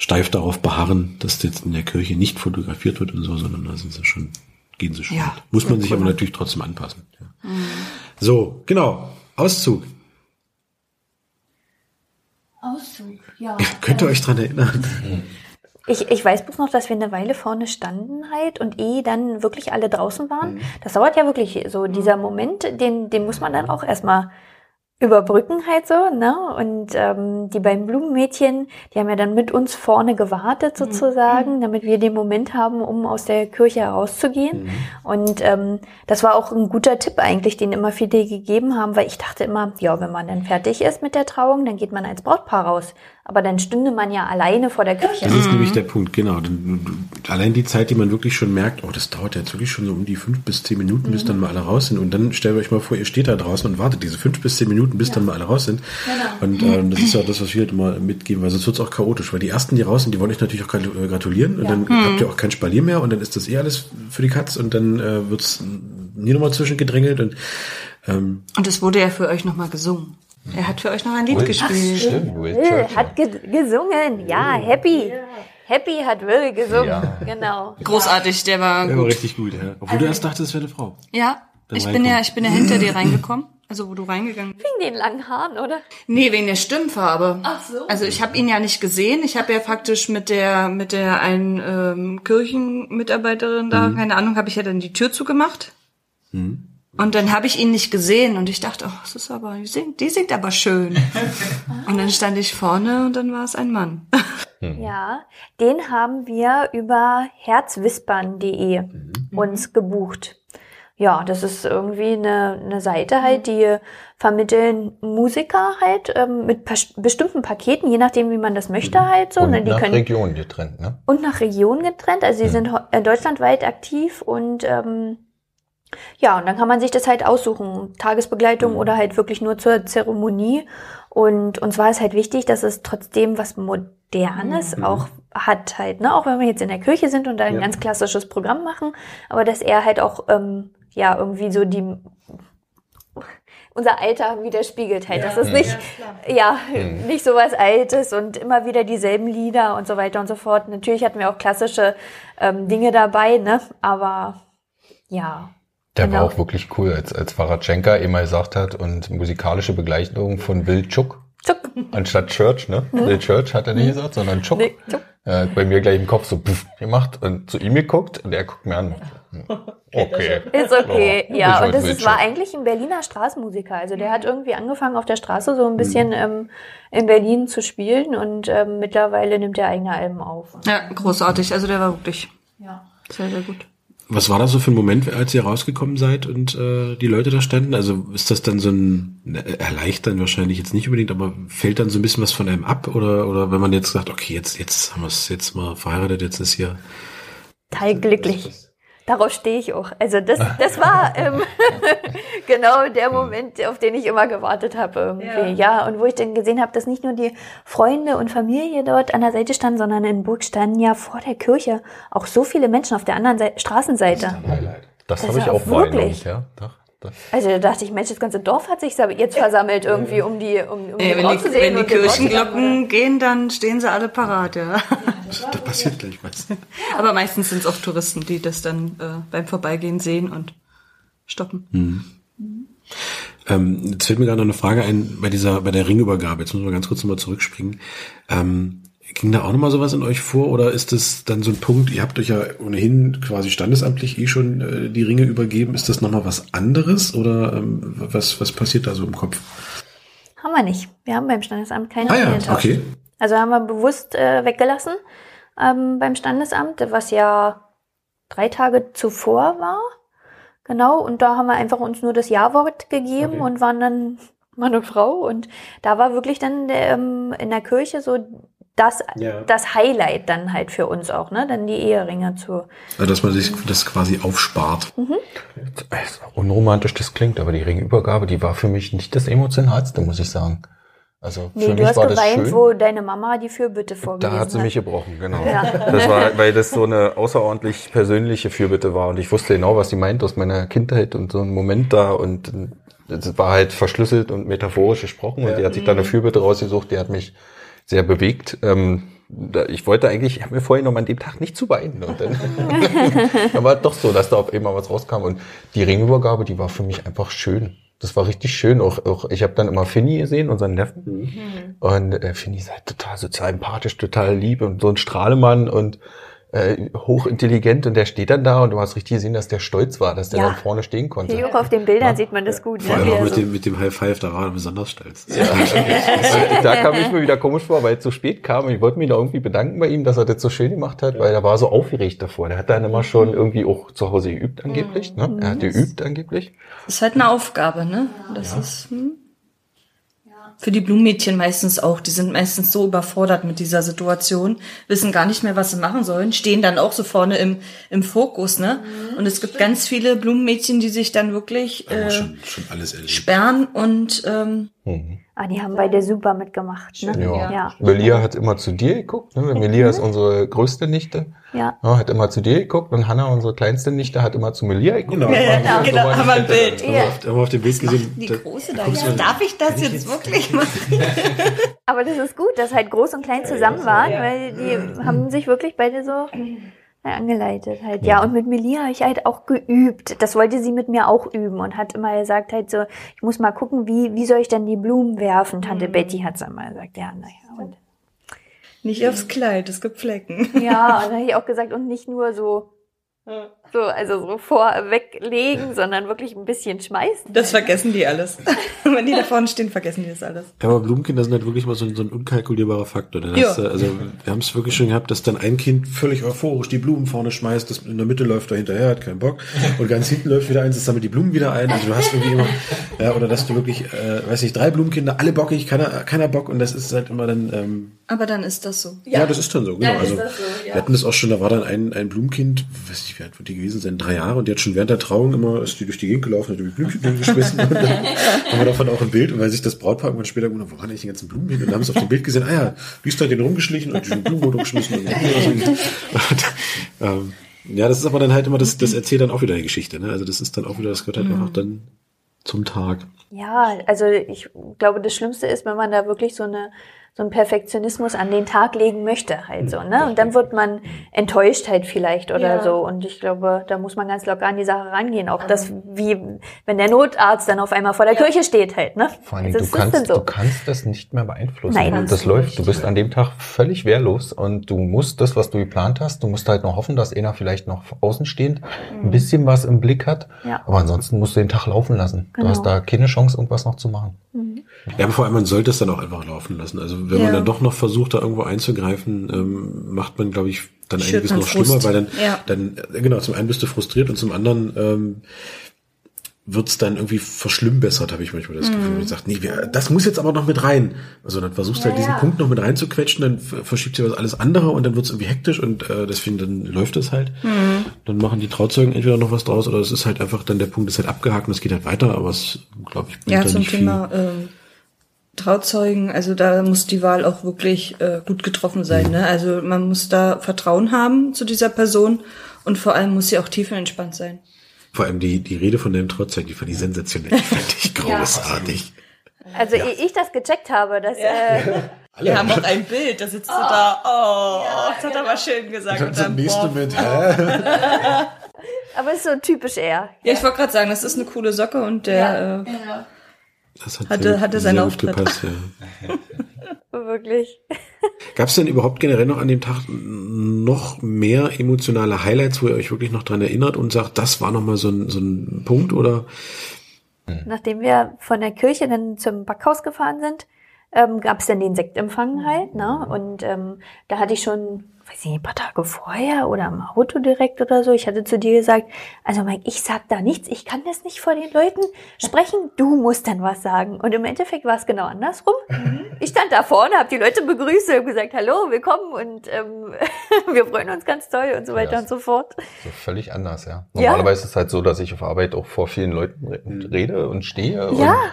steif darauf beharren, dass jetzt in der Kirche nicht fotografiert wird und so, sondern da sind sie schon, gehen sie schon Ja, mit. Muss man ja, sich cool. aber natürlich trotzdem anpassen. Ja. So, genau. Auszug. Auszug, ja. Könnt ihr euch dran erinnern? Ich, ich weiß bloß noch, dass wir eine Weile vorne standen halt und eh dann wirklich alle draußen waren. Das dauert ja wirklich so, dieser Moment, den, den muss man dann auch erstmal überbrücken halt so, ne? Und ähm, die beiden Blumenmädchen, die haben ja dann mit uns vorne gewartet sozusagen, damit wir den Moment haben, um aus der Kirche herauszugehen. Und ähm, das war auch ein guter Tipp eigentlich, den immer viele gegeben haben, weil ich dachte immer, ja, wenn man dann fertig ist mit der Trauung, dann geht man als Brautpaar raus. Aber dann stünde man ja alleine vor der Kirche. Das ist nämlich der Punkt, genau. Du- Allein die Zeit, die man wirklich schon merkt, oh, das dauert jetzt wirklich schon so um die fünf bis zehn Minuten, bis dann mal alle raus sind. Und dann stellt euch mal vor, ihr steht da draußen und wartet diese fünf bis zehn Minuten, bis dann mal alle raus sind. Und ähm, das ist ja das, was wir halt immer mitgeben, weil sonst wird's auch chaotisch. Weil die ersten, die raus sind, die wollen euch natürlich auch äh, gratulieren. Und dann habt ihr auch kein Spalier mehr und dann ist das eh alles für die Katz und dann äh, wird's nie nochmal zwischengedrängelt. Und ähm, Und es wurde ja für euch nochmal gesungen. Er hat für euch noch ein Lied gespielt. Stimmt, Will Will Churchill. hat ge gesungen, ja, Happy. Happy hat Will gesungen, Ja. genau. Großartig, der war der war gut. richtig gut, ja. Obwohl du erst dachtest, es wäre eine Frau. Ja, Dann ich bin ja, ich bin ja hinter dir reingekommen. Also wo du reingegangen bist. Wegen den langen Haaren, oder? Nee, wegen der Stimmfarbe. Ach so. Also ich habe ihn ja nicht gesehen. Ich habe ja faktisch mit der mit der einen ähm, Kirchenmitarbeiterin da, keine Ahnung, habe ich ja dann die Tür zugemacht. Und dann habe ich ihn nicht gesehen und ich dachte, oh, das ist aber, die singt, die singt aber schön. und dann stand ich vorne und dann war es ein Mann. Ja, den haben wir über herzwispern.de uns gebucht. Ja, das ist irgendwie eine, eine Seite halt, die vermitteln Musiker halt ähm, mit bestimmten Paketen, je nachdem, wie man das möchte halt so. Und ne? Die nach können Region getrennt, ne? und nach Region getrennt. Also sie sind ho- äh, deutschlandweit aktiv und ähm, ja, und dann kann man sich das halt aussuchen, Tagesbegleitung oder halt wirklich nur zur Zeremonie. Und uns war es halt wichtig, dass es trotzdem was Modernes auch hat halt, ne? Auch wenn wir jetzt in der Kirche sind und da ein Ja. ganz klassisches Programm machen, aber dass er halt auch ähm, ja irgendwie so die unser Alter widerspiegelt halt. Das ist nicht, ja, nicht so was Altes und immer wieder dieselben Lieder und so weiter und so fort. Natürlich hatten wir auch klassische ähm, Dinge dabei, ne? Aber ja. Der Genau. war auch wirklich cool, als, als Faratschenka immer gesagt hat und musikalische Begleitung von Will Chuk Zuck. anstatt Church, ne? Will Church hat er nicht gesagt, sondern. Mhm. Nee. Er hat bei mir gleich im Kopf so pff gemacht und zu ihm geguckt und er guckt mir an. Okay. Ist okay, Ja, ja. Und das ist, war eigentlich ein Berliner Straßenmusiker. Also der hat irgendwie angefangen auf der Straße so ein bisschen ähm, in Berlin zu spielen und ähm, mittlerweile nimmt er eigene Alben auf. Ja, großartig. Also der war wirklich Ja. sehr, sehr gut. Was war das so für ein Moment, als ihr rausgekommen seid und äh, die Leute da standen? Also ist das dann so ein äh, erleichtern wahrscheinlich jetzt nicht unbedingt, aber fällt dann so ein bisschen was von einem ab oder oder wenn man jetzt sagt, okay, jetzt jetzt haben wir es jetzt mal verheiratet, jetzt ist hier Total glücklich. Darauf stehe ich auch. Also das, das war ähm, genau der Moment, auf den ich immer gewartet habe irgendwie. Ja. und wo ich dann gesehen habe, dass nicht nur die Freunde und Familie dort an der Seite standen, sondern in Burg standen ja vor der Kirche auch so viele Menschen auf der anderen Seite, Straßenseite. Das Das habe ich war auch wahrgenommen, wirklich. ja. Doch. Also da dachte ich, Mensch, das ganze Dorf hat sich jetzt versammelt irgendwie, um die, um, um die Ey, wenn, die, zu sehen. wenn die. Kirchenglocken gehen, dann stehen sie alle parat, ja. da passiert gleich was. Aber meistens sind es auch Touristen, die das dann äh, beim Vorbeigehen sehen und stoppen. Ähm, jetzt fällt mir gerade noch eine Frage ein bei dieser, bei der Ringübergabe. Jetzt müssen wir ganz kurz nochmal zurückspringen. Ähm, ging da auch nochmal sowas in euch vor oder ist das dann so ein Punkt, ihr habt euch ja ohnehin quasi standesamtlich eh schon äh, die Ringe übergeben, ist das nochmal was anderes oder ähm, was, was passiert da so im Kopf? Haben wir nicht. Wir haben beim Standesamt keine Ah ja, okay. Also haben wir bewusst äh, weggelassen ähm, beim Standesamt, was ja drei Tage zuvor war. Genau, und da haben wir einfach uns nur das Ja-Wort gegeben Okay. und waren dann Mann und Frau. Und da war wirklich dann der, ähm, in der Kirche so das, Ja. das Highlight dann halt für uns auch, ne? Dann die Eheringe zu. Also, dass man sich das quasi aufspart. Also, unromantisch das klingt, aber die Ringübergabe, die war für mich nicht das emotionalste, muss ich sagen. Also Nee, für du mich hast war das geweint, schön. wo deine Mama die Fürbitte vorgelesen Da hat sie hat. mich gebrochen, genau. Ja. Das war, weil das so eine außerordentlich persönliche Fürbitte war und ich wusste genau, was sie meint aus meiner Kindheit und so ein Moment da und es war halt verschlüsselt und metaphorisch gesprochen und die hat sich da eine Fürbitte rausgesucht, die hat mich sehr bewegt. Ähm, da- ich wollte eigentlich, ich habe mir vorhin noch an dem Tag nicht zu weinen und dann dann war doch so, dass da auf einmal was rauskam und die Ringübergabe, die war für mich einfach schön. Das war richtig schön. Auch, auch ich habe dann immer Finny gesehen, unseren Neffen. Und äh, Finny ist halt total sozial empathisch, total lieb und so ein Strahlemann und äh, hochintelligent und der steht dann da und du hast richtig gesehen, dass der stolz war, dass der Ja. dann vorne stehen konnte. Hier auch auf den Bildern Ja. sieht man das gut. Vor Ne? allem Wie auch er mit dem, mit dem High Five, da war er besonders stolz. Also, da kam ich mir wieder komisch vor, weil es zu spät kam. Ich wollte mich da irgendwie bedanken bei ihm, dass er das so schön gemacht hat, weil er war so aufgeregt davor. Der hat dann immer schon irgendwie auch zu Hause geübt angeblich. Ne? Er hat geübt angeblich. Das ist halt eine Aufgabe, ne? Das ist hm? Für die Blumenmädchen meistens auch. Die sind meistens so überfordert mit dieser Situation, wissen gar nicht mehr, was sie machen sollen, stehen dann auch so vorne im, im Fokus, ne? Und es gibt ganz viele Blumenmädchen, die sich dann wirklich äh, schon, schon sperren und ähm, Ah, die haben beide super mitgemacht. Ne? Ja. Ja. Melia hat immer zu dir geguckt. Ne? Melia ist unsere größte Nichte. Ja. Ja, hat immer zu dir geguckt und Hanna, unsere kleinste Nichte, hat immer zu Melia geguckt. Genau. ja, genau, haben wir ein Bild. Haben wir auf, haben wir auf dem Bild gesehen. Die da- große da, ja, darf ich das jetzt wirklich machen? Aber das ist gut, dass halt groß und klein zusammen waren, weil die haben sich wirklich beide so ja, angeleitet halt. Ja, und mit Melia habe ich halt auch geübt. Das wollte sie mit mir auch üben und hat immer gesagt halt so, ich muss mal gucken, wie, wie soll ich denn die Blumen werfen? Tante Betty hat es immer gesagt, ja, naja. Und, Nicht aufs Kleid, es gibt Flecken. ja, und dann habe ich auch gesagt, und nicht nur so, so, also so vorweglegen, sondern wirklich ein bisschen schmeißen. Das vergessen die alles. Wenn die da vorne stehen, vergessen die das alles. Ja, aber Blumenkinder sind halt wirklich mal so ein, so ein unkalkulierbarer Faktor. Dann Ja. hast du, also wir haben es wirklich schon gehabt, dass dann ein Kind völlig euphorisch die Blumen vorne schmeißt, das in der Mitte läuft da hinterher, hat keinen Bock. Und ganz hinten läuft wieder eins, das sammelt die Blumen wieder ein. Also du hast irgendwie immer, ja, oder dass du wirklich, äh, weiß nicht, drei Blumenkinder, alle bockig, keiner, keiner Bock und das ist halt immer dann, ähm, Aber dann ist das so. ja, das ist dann so, genau. dann also so, ja. wir hatten das auch schon, da war dann ein, ein Blumenkind, weiß nicht, wie alt wird die gewesen sein, drei Jahre. Und die hat schon während der Trauung immer, ist die durch die Gegend gelaufen, hat die Blümchen hingeschmissen und dann haben wir davon auch ein Bild. Und weil sich das Brautpaar irgendwann später gewundert, wo waren eigentlich die ganzen Blumen hin? Und dann haben sie auf dem Bild gesehen, ah ja, die ist da den rumgeschlichen und die Blumen wurden umgeschmissen und, und, ähm, ja, das ist aber dann halt immer, das, das erzählt dann auch wieder eine Geschichte, ne? Also das ist dann auch wieder, das gehört halt einfach dann zum Tag. Ja, also ich glaube, das Schlimmste ist, wenn man da wirklich so eine so einen Perfektionismus an den Tag legen möchte halt so, ne? Und dann wird man enttäuscht halt vielleicht oder Ja. so. Und ich glaube, da muss man ganz locker an die Sache rangehen. Auch das, wie wenn der Notarzt dann auf einmal vor der Kirche steht halt, ne? Vor allem, Also, du, kannst, so. du kannst das nicht mehr beeinflussen. Nein, das kannst du läuft. nicht. Du bist an dem Tag völlig wehrlos und du musst das, was du geplant hast, du musst halt noch hoffen, dass einer vielleicht noch außenstehend ein bisschen was im Blick hat. Mhm. Ja. Aber ansonsten musst du den Tag laufen lassen. Genau. Du hast da keine Chance, irgendwas noch zu machen. Ja, aber vor allem, man sollte es dann auch einfach laufen lassen. Also wenn man Ja. dann doch noch versucht, da irgendwo einzugreifen, ähm, macht man, glaube ich, dann einiges man noch Frust. schlimmer, weil dann, Ja. dann, äh, genau, zum einen bist du frustriert und zum anderen ähm, wird's dann irgendwie verschlimmbessert, habe ich manchmal das Gefühl. Man sagt, nee, wir, das muss jetzt aber noch mit rein. Also dann versuchst du halt diesen ja. Punkt noch mit reinzuquetschen, dann ver- verschiebt sich was alles andere und dann wird's irgendwie hektisch und äh, deswegen dann läuft es halt. Dann machen die Trauzeugen entweder noch was draus oder es ist halt einfach dann der Punkt ist halt abgehakt und es geht halt weiter, aber es, glaube ich, bringt Ja, da zum nicht Thema ähm, Trauzeugen, also da muss die Wahl auch wirklich äh, gut getroffen sein. Ne? Also man muss da Vertrauen haben zu dieser Person und vor allem muss sie auch tiefenentspannt sein. Vor allem die, die Rede von deinem Trotzdem, die fand ich sensationell. Die fand ich großartig. Also ehe ich das gecheckt habe, dass äh, Wir haben auch ein Bild, da sitzt du da. Oh, das hat er aber schön gesagt. Und dann, boah. mit, hä? aber es ist so typisch er. Ja, ich wollte gerade sagen, das ist eine coole Socke und der äh, Das hat Hatte- sehr, hatte sehr seinen gut Auftritt. gepasst, ja. Wirklich. Gab es denn überhaupt generell noch an dem Tag noch mehr emotionale Highlights, wo ihr euch wirklich noch dran erinnert und sagt, das war nochmal so ein, so ein Punkt oder? Nachdem wir von der Kirche dann zum Backhaus gefahren sind, ähm, gab es dann den Sektempfang halt, ne? Und ähm, da hatte ich schon weiß ich nicht, ein paar Tage vorher oder im Auto direkt oder so. Ich hatte zu dir gesagt, also Mike, ich sag da nichts, ich kann das nicht vor den Leuten sprechen, du musst dann was sagen. Und im Endeffekt war es genau andersrum. Ich stand da vorne, habe die Leute begrüßt und gesagt, hallo, willkommen und ähm, wir freuen uns ganz toll und so weiter Ja. und so fort. So völlig anders, ja. Ja. Normalerweise ist es halt so, dass ich auf Arbeit auch vor vielen Leuten re- rede und stehe Ja. und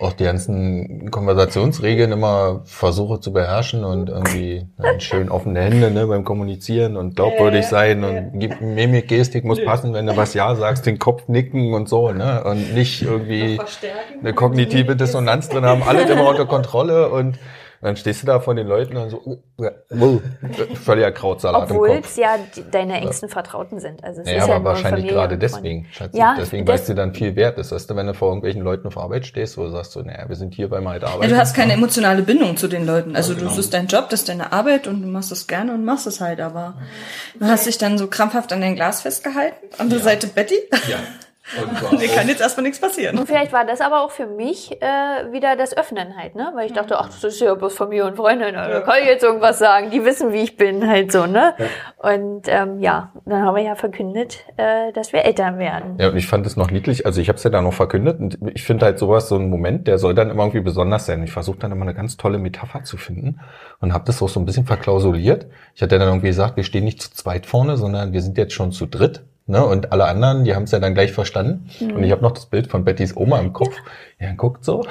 auch die ganzen Konversationsregeln immer versuche zu beherrschen und irgendwie dann schön offene Hände ne, beim Kommunizieren und glaubwürdig sein und gib- Mimik, Gestik muss passen, wenn du was Ja sagst, den Kopf nicken und so, ne? Und nicht irgendwie eine kognitive Dissonanz drin haben, alles immer unter Kontrolle und dann stehst du da vor den Leuten und so, uh, uh, völliger Krautsalat Obwohl es ja die, deine engsten Vertrauten sind. Also es Ja, ist ja aber nur wahrscheinlich Familie gerade deswegen. Schatzi. Ja, deswegen des- weißt du dann viel wert. Das heißt, wenn du vor irgendwelchen Leuten auf Arbeit stehst, wo du sagst so, naja, wir sind hier, weil wir halt Ja, arbeiten. du hast keine emotionale Bindung zu den Leuten. Also genau. du das ist dein Job, das ist deine Arbeit und du machst das gerne und machst es halt, aber du hast dich dann so krampfhaft an dein Glas festgehalten. Andere Seite Betty. Ja. Und Dir kann jetzt erstmal nichts passieren. Und vielleicht war das aber auch für mich äh, wieder das Öffnen halt, ne? Weil ich dachte, ach, das ist ja bloß Familie und Freunde, ne? da kann ich jetzt irgendwas sagen, die wissen, wie ich bin, halt so, ne? Und ähm, ja, dann haben wir ja verkündet, äh, dass wir Eltern werden. Ja, und ich fand es noch niedlich. Also ich habe es ja dann noch verkündet und ich finde halt sowas, so ein Moment, der soll dann immer irgendwie besonders sein. Ich versuche dann immer eine ganz tolle Metapher zu finden und habe das auch so ein bisschen verklausuliert. Ich hatte dann irgendwie gesagt, wir stehen nicht zu zweit vorne, sondern wir sind jetzt schon zu dritt. Ne? Und alle anderen, die haben es ja dann gleich verstanden. Und ich habe noch das Bild von Bettys Oma im Kopf. Ja, guckt so.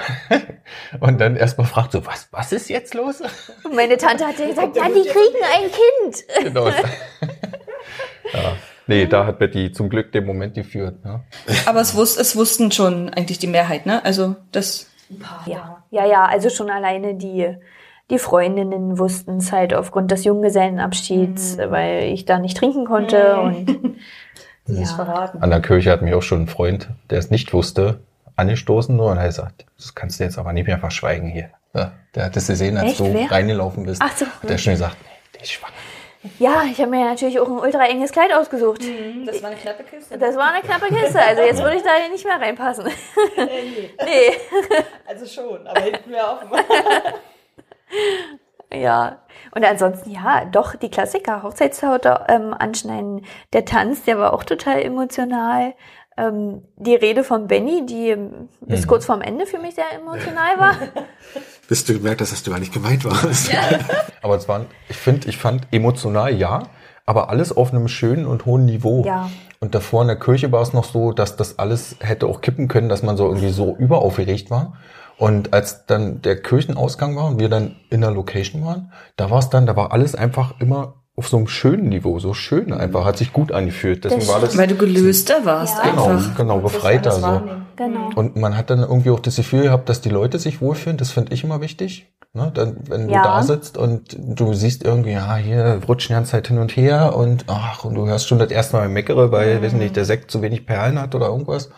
und dann erstmal fragt so, was, was ist jetzt los? Und meine Tante hatte gesagt, ja, die kriegen ein Kind. genau. ja. Nee, da hat Betty zum Glück den Moment geführt. Ne? Aber es, wus es wussten schon eigentlich die Mehrheit, ne? Also das. Ja, ja, ja, also schon alleine die, die Freundinnen wussten es halt aufgrund des Junggesellenabschieds, weil ich da nicht trinken konnte und ja. verraten. An der Kirche hat mich auch schon ein Freund, der es nicht wusste, angestoßen nur und er hat gesagt, das kannst du jetzt aber nicht mehr verschweigen hier. Ja, der hat es gesehen, als Echt? du Wer? reingelaufen bist. Ach so. Hat er schon gesagt, nee, die ist schwanger. Ja, ich habe mir natürlich auch ein ultra enges Kleid ausgesucht. Das war eine knappe Kiste. Das war eine knappe Kiste, also jetzt würde ich da nicht mehr reinpassen. nee. Also schon, aber hinten wäre auch immer. Ja, und ansonsten, ja, doch, die Klassiker, Hochzeitshaut ähm, anschneiden, der Tanz, der war auch total emotional. Ähm, die Rede von Benny, die bis kurz vorm Ende für mich sehr emotional war. Bis du gemerkt hast, dass du gar nicht gemeint warst. Aber es waren, ich finde, ich fand emotional ja, aber alles auf einem schönen und hohen Niveau. Ja. Und davor in der Kirche war es noch so, dass das alles hätte auch kippen können, dass man so irgendwie so überaufgeregt war. Und als dann der Kirchenausgang war und wir dann in der Location waren, da war es dann, da war alles einfach immer auf so einem schönen Niveau, so schön einfach, hat sich gut angefühlt. Deswegen Das war das Weil du gelöster warst Ja. genau, einfach. genau befreiter so. Genau. Und man hat dann irgendwie auch das Gefühl gehabt, dass die Leute sich wohlfühlen. Das finde ich immer wichtig. Ne? Dann, wenn du Ja. da sitzt und du siehst irgendwie, ja, hier rutschen die ganze Zeit hin und her und ach, und du hörst schon das erste Mal meckere, weil, Mhm. weiß nicht, der Sekt zu wenig Perlen hat oder irgendwas.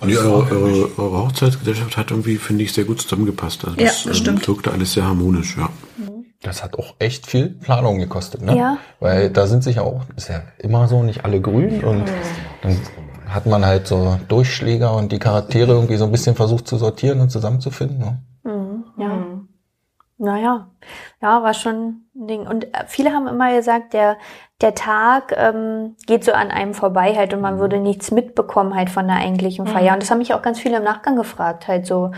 Und die, eure, eure, eure Hochzeitsgesellschaft hat irgendwie, finde ich, sehr gut zusammengepasst. Also Ja, das ähm, stimmt. wirkte alles sehr harmonisch, ja. Das hat auch echt viel Planung gekostet, ne? Ja. Weil da sind sich ja auch, ist ja immer so, nicht alle grün und dann hat man halt so Durchschläger und die Charaktere irgendwie so ein bisschen versucht zu sortieren und zusammenzufinden. Ne? Ja. Naja, ja, war schon ein Ding. Und äh, viele haben immer gesagt, der, der Tag ähm, geht so an einem vorbei halt und man würde nichts mitbekommen halt von der eigentlichen Feier. Und das haben mich auch ganz viele im Nachgang gefragt, halt so,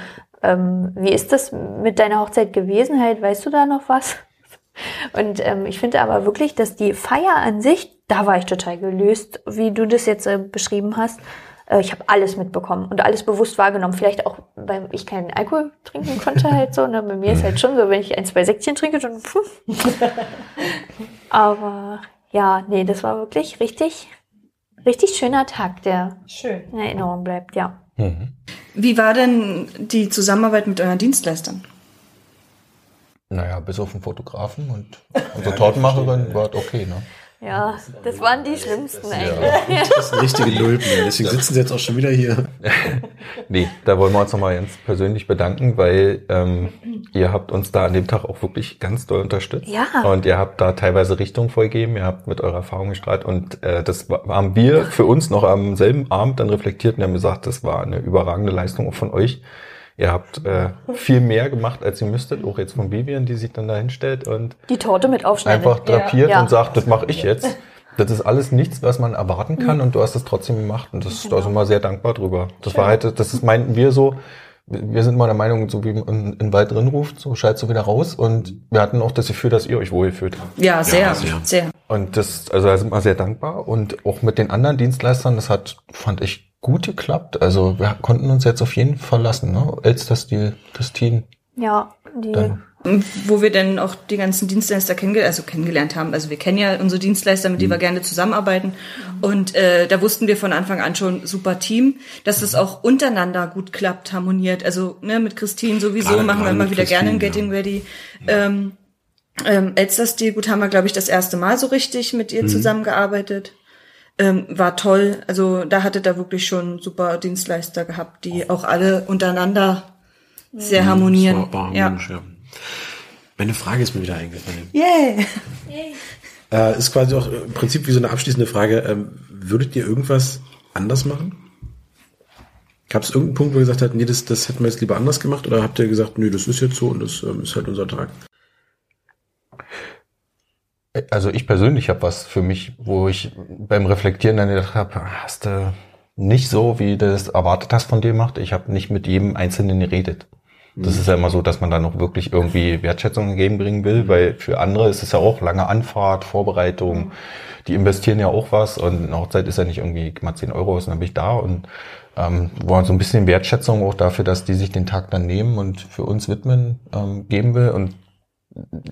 ähm, wie ist das mit deiner Hochzeit gewesen halt, weißt du da noch was? Und ähm, ich finde aber wirklich, dass die Feier an sich, da war ich total gelöst, wie du das jetzt äh, beschrieben hast. Äh, ich habe alles mitbekommen und alles bewusst wahrgenommen. Vielleicht auch, weil ich keinen Alkohol trinken konnte halt so. Ne? Bei mir ist halt schon so, wenn ich ein, zwei Säckchen trinke, dann... aber ja, nee, das war wirklich richtig, richtig schöner Tag, der Schön. in Erinnerung bleibt, ja. Mhm. Wie war denn die Zusammenarbeit mit euren Dienstleistern? Naja, bis auf den Fotografen und unsere Tortenmacherin war es okay, ne? Ja, das waren die schlimmsten eigentlich. Das sind richtige Nulpen, deswegen sitzen sie jetzt auch schon wieder hier. Nee, da wollen wir uns nochmal ganz persönlich bedanken, weil ähm, ihr habt uns da an dem Tag auch wirklich ganz doll unterstützt. Ja. Und ihr habt da teilweise Richtung vorgegeben, ihr habt mit eurer Erfahrung gestrahlt und äh, das wa- haben wir für uns noch am selben Abend dann reflektiert und haben gesagt, das war eine überragende Leistung auch von euch, Ihr habt äh, viel mehr gemacht, als ihr müsstet, auch jetzt von Vivian, die sich dann da hinstellt und Die Torte mit aufschneiden. einfach drapiert Ja. und sagt, das mache ich jetzt. Das ist alles nichts, was man erwarten kann und du hast es trotzdem gemacht und das da sind wir sehr dankbar drüber. Das war halt, das ist, meinten wir so, wir sind immer der Meinung, so wie man in, den Wald drin ruft, so schallt so wieder raus und wir hatten auch das Gefühl, dass ihr euch wohlgefühlt habt. Ja, sehr, sehr. sehr. Und das, also da sind wir sehr dankbar und auch mit den anderen Dienstleistern, das hat, fand ich, gut geklappt. Also wir konnten uns jetzt auf jeden Fall lassen, ne? Elster Stil, das Team. Ja, die, Dann, Wo wir dann auch die ganzen Dienstleister kennenge also kennengelernt haben. Also wir kennen ja unsere Dienstleister, mit denen wir gerne zusammenarbeiten. Und äh, da wussten wir von Anfang an schon super Team, dass es auch untereinander gut klappt, harmoniert. Also ne, mit Christine sowieso Gerade- machen wir immer wieder gerne ein Christine, Getting Ready. Ähm, ähm, Elster Stil, gut, haben wir, glaube ich, das erste Mal so richtig mit ihr zusammengearbeitet. Ähm, war toll. Also da hatte da wirklich schon super Dienstleister gehabt, die auch alle untereinander sehr harmonieren. Das war, war ja. harmonisch, ja. Meine Frage ist mir wieder eingefallen. Yeah. Äh, ist quasi auch im Prinzip wie so eine abschließende Frage. Ähm, würdet ihr irgendwas anders machen? Gab es irgendeinen Punkt, wo ihr gesagt habt, nee, das, das hätten wir jetzt lieber anders gemacht? Oder habt ihr gesagt, nee, das ist jetzt so und das ähm, ist halt unser Tag? Also ich persönlich habe was für mich, wo ich beim Reflektieren dann gedacht habe, hast du nicht so, wie du das erwartet hast von dir gemacht. Ich habe nicht mit jedem Einzelnen geredet. Das ist ja immer so, dass man dann auch wirklich irgendwie Wertschätzung entgegenbringen will, weil für andere ist es ja auch lange Anfahrt, Vorbereitung. Die investieren ja auch was und eine Hochzeit ist ja nicht irgendwie mal 10 Euro aus und dann bin ich da und ähm, wollen so ein bisschen Wertschätzung auch dafür, dass die sich den Tag dann nehmen und für uns widmen, ähm, geben will und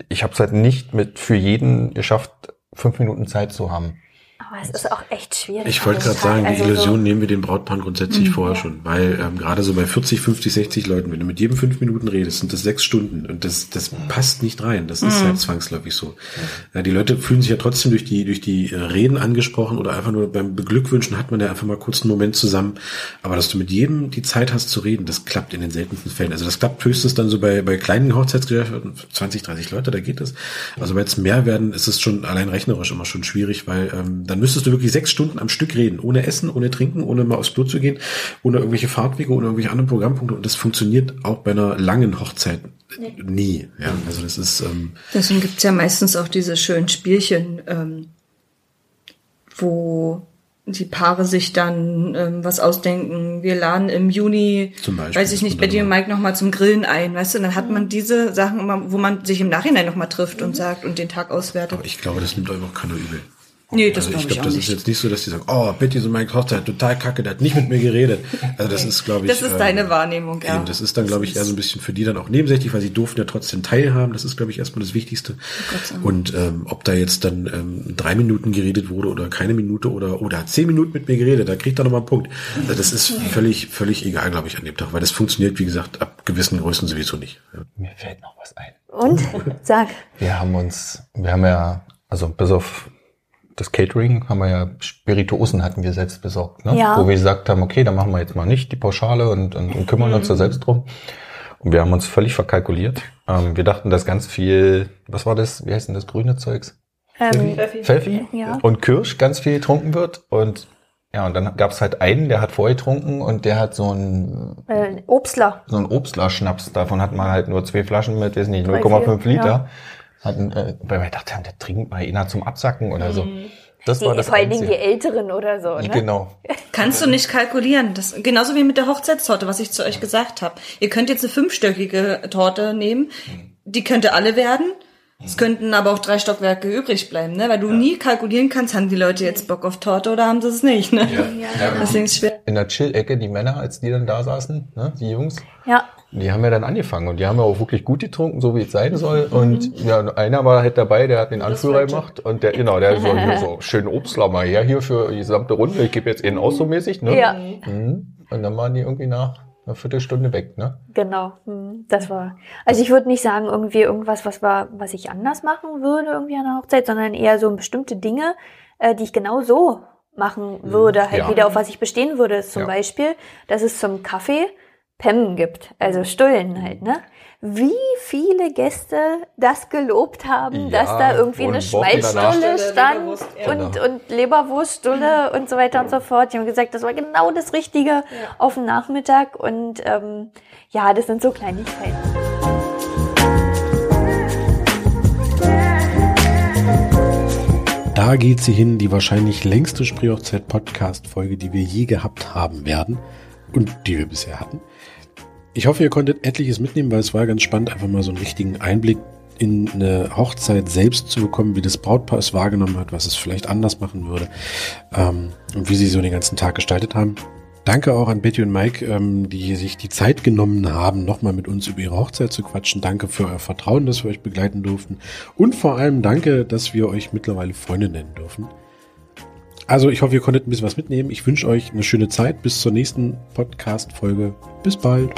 ich habe es halt nicht mit für jeden geschafft, fünf Minuten Zeit zu haben. Aber es ist auch echt schwierig. Ich wollte gerade sagen, die Also Illusion nehmen wir den Brautpaaren grundsätzlich vorher schon, weil ähm, gerade so bei 40, 50, 60 Leuten, wenn du mit jedem fünf Minuten redest, sind das sechs Stunden und das, das passt nicht rein. Das ist ja zwangsläufig so. Ja, die Leute fühlen sich ja trotzdem durch die, durch die äh, Reden angesprochen oder einfach nur beim Beglückwünschen hat man ja einfach mal kurz einen Moment zusammen. Aber dass du mit jedem die Zeit hast zu reden, das klappt in den seltensten Fällen. Also das klappt höchstens dann so bei, bei kleinen Hochzeitsgesellschaften, 20, 30 Leute, da geht das. Also bei jetzt mehr werden, ist es schon allein rechnerisch immer schon schwierig, weil ähm, dann müsstest du wirklich sechs Stunden am Stück reden, ohne Essen, ohne Trinken, ohne mal aufs Klo zu gehen, ohne irgendwelche Fahrtwege, ohne irgendwelche anderen Programmpunkte. Und das funktioniert auch bei einer langen Hochzeit nie. Ja, also das ist ähm, Deswegen gibt's ja meistens auch diese schönen Spielchen, ähm, wo die Paare sich dann ähm, was ausdenken. Wir laden im Juni, Zum Beispiel, weiß ich nicht, Betty und. Mike nochmal zum Grillen ein, weißt du? Und dann hat man diese Sachen, immer, wo man sich im Nachhinein nochmal trifft und sagt und den Tag auswertet. aber ich glaube, das nimmt einfach keiner übel. Nee, das also glaube ich ich, glaube, auch das nicht. ist jetzt nicht so, dass die sagen, oh, Betty so meine Hochzeit, total kacke, der hat nicht mit mir geredet. Also das ist, glaube ich. das ist ähm, deine Wahrnehmung, ja. Eben, das ist dann, glaube ich, eher so ein bisschen für die dann auch nebensächlich, weil sie durften ja trotzdem teilhaben. Das ist, glaube ich, erstmal das Wichtigste. Und ähm, ob da jetzt dann ähm, drei Minuten geredet wurde oder keine Minute oder oder zehn Minuten mit mir geredet, da kriegt er nochmal einen Punkt. Also das ist völlig, völlig egal, glaube ich, an dem Tag, weil das funktioniert, wie gesagt, ab gewissen Größen sowieso nicht. Ja. Mir fällt noch was ein. Und? Sag. Wir haben uns, wir haben ja, also bis auf das Catering haben wir ja Spirituosen hatten wir selbst besorgt, ne? Ja. wo wir gesagt haben, okay, dann machen wir jetzt mal nicht die Pauschale und, und, und kümmern uns da selbst drum. Und wir haben uns völlig verkalkuliert. Ähm, wir dachten, dass ganz viel, was war das, wie heißt denn das grüne Zeugs? Ähm, Pfeffi Ja. und Kirsch ganz viel getrunken wird und ja, und dann gab es halt einen, der hat vorher getrunken und der hat so ein äh, Obstler. so ein Obstler-Schnaps. Davon hat man halt nur zwei Flaschen mit, weiß nicht, Drei, 0,5 vier, Liter. ja. Hatten, äh, weil wir dachten, der trinkt mal einer zum Absacken oder so. Das Die, war das vor allen Dingen die. Älteren oder so. Ne? Genau. Kannst du nicht kalkulieren. Das, genauso wie mit der Hochzeitstorte, was ich zu euch gesagt habe. Ihr könnt jetzt eine fünfstöckige Torte nehmen. Die könnte alle werden. Es könnten aber auch drei Stockwerke übrig bleiben, ne? Weil du nie kalkulieren kannst, haben die Leute jetzt Bock auf Torte oder haben sie es nicht, ne? Deswegen ist es schwer. In der Chill-Ecke, die Männer, als die dann da saßen, ne, die Jungs, Ja. Die haben ja dann angefangen und die haben ja auch wirklich gut getrunken, so wie es sein soll. Mhm. Und ja, einer war halt dabei, der hat den Anführer gemacht und der, genau, der so, hier so schön Obstler mal her hier für die gesamte Runde. Ich gebe jetzt einen aus so mäßig, ne? Ja, Mhm. Und dann waren die irgendwie nach einer Viertelstunde weg, ne? genau. Hm, Das war. Also ich würde nicht sagen, irgendwie irgendwas, was war, was ich anders machen würde, irgendwie an der Hochzeit, sondern eher so bestimmte Dinge, äh, die ich genau so machen würde, halt Ja. wieder auf was ich bestehen würde. Ist zum Ja. Beispiel, dass es zum Kaffee Pemmen gibt, also Stullen halt, ne? Wie viele Gäste das gelobt haben, Ja, dass da irgendwie eine Schmalzstulle stand Leberwurst, ja. und, Genau. und Leberwurststulle und so weiter und so fort. Die haben gesagt, das war genau das Richtige auf den Nachmittag und ähm, ja, das sind so Kleinigkeiten. Da geht sie hin, die wahrscheinlich längste Spreehochzeit-Podcast-Folge, die wir je gehabt haben werden und die wir bisher hatten. Ich hoffe, ihr konntet etliches mitnehmen, weil es war ganz spannend, einfach mal so einen richtigen Einblick in eine Hochzeit selbst zu bekommen, wie das Brautpaar es wahrgenommen hat, was es vielleicht anders machen würde ähm, und wie sie so den ganzen Tag gestaltet haben. Danke auch an Betty und Mike, ähm, die sich die Zeit genommen haben, nochmal mit uns über ihre Hochzeit zu quatschen. Danke für euer Vertrauen, dass wir euch begleiten durften. Und vor allem danke, dass wir euch mittlerweile Freunde nennen dürfen. Also ich hoffe, ihr konntet ein bisschen was mitnehmen. Ich wünsche euch eine schöne Zeit. Bis zur nächsten Podcast-Folge. Bis bald.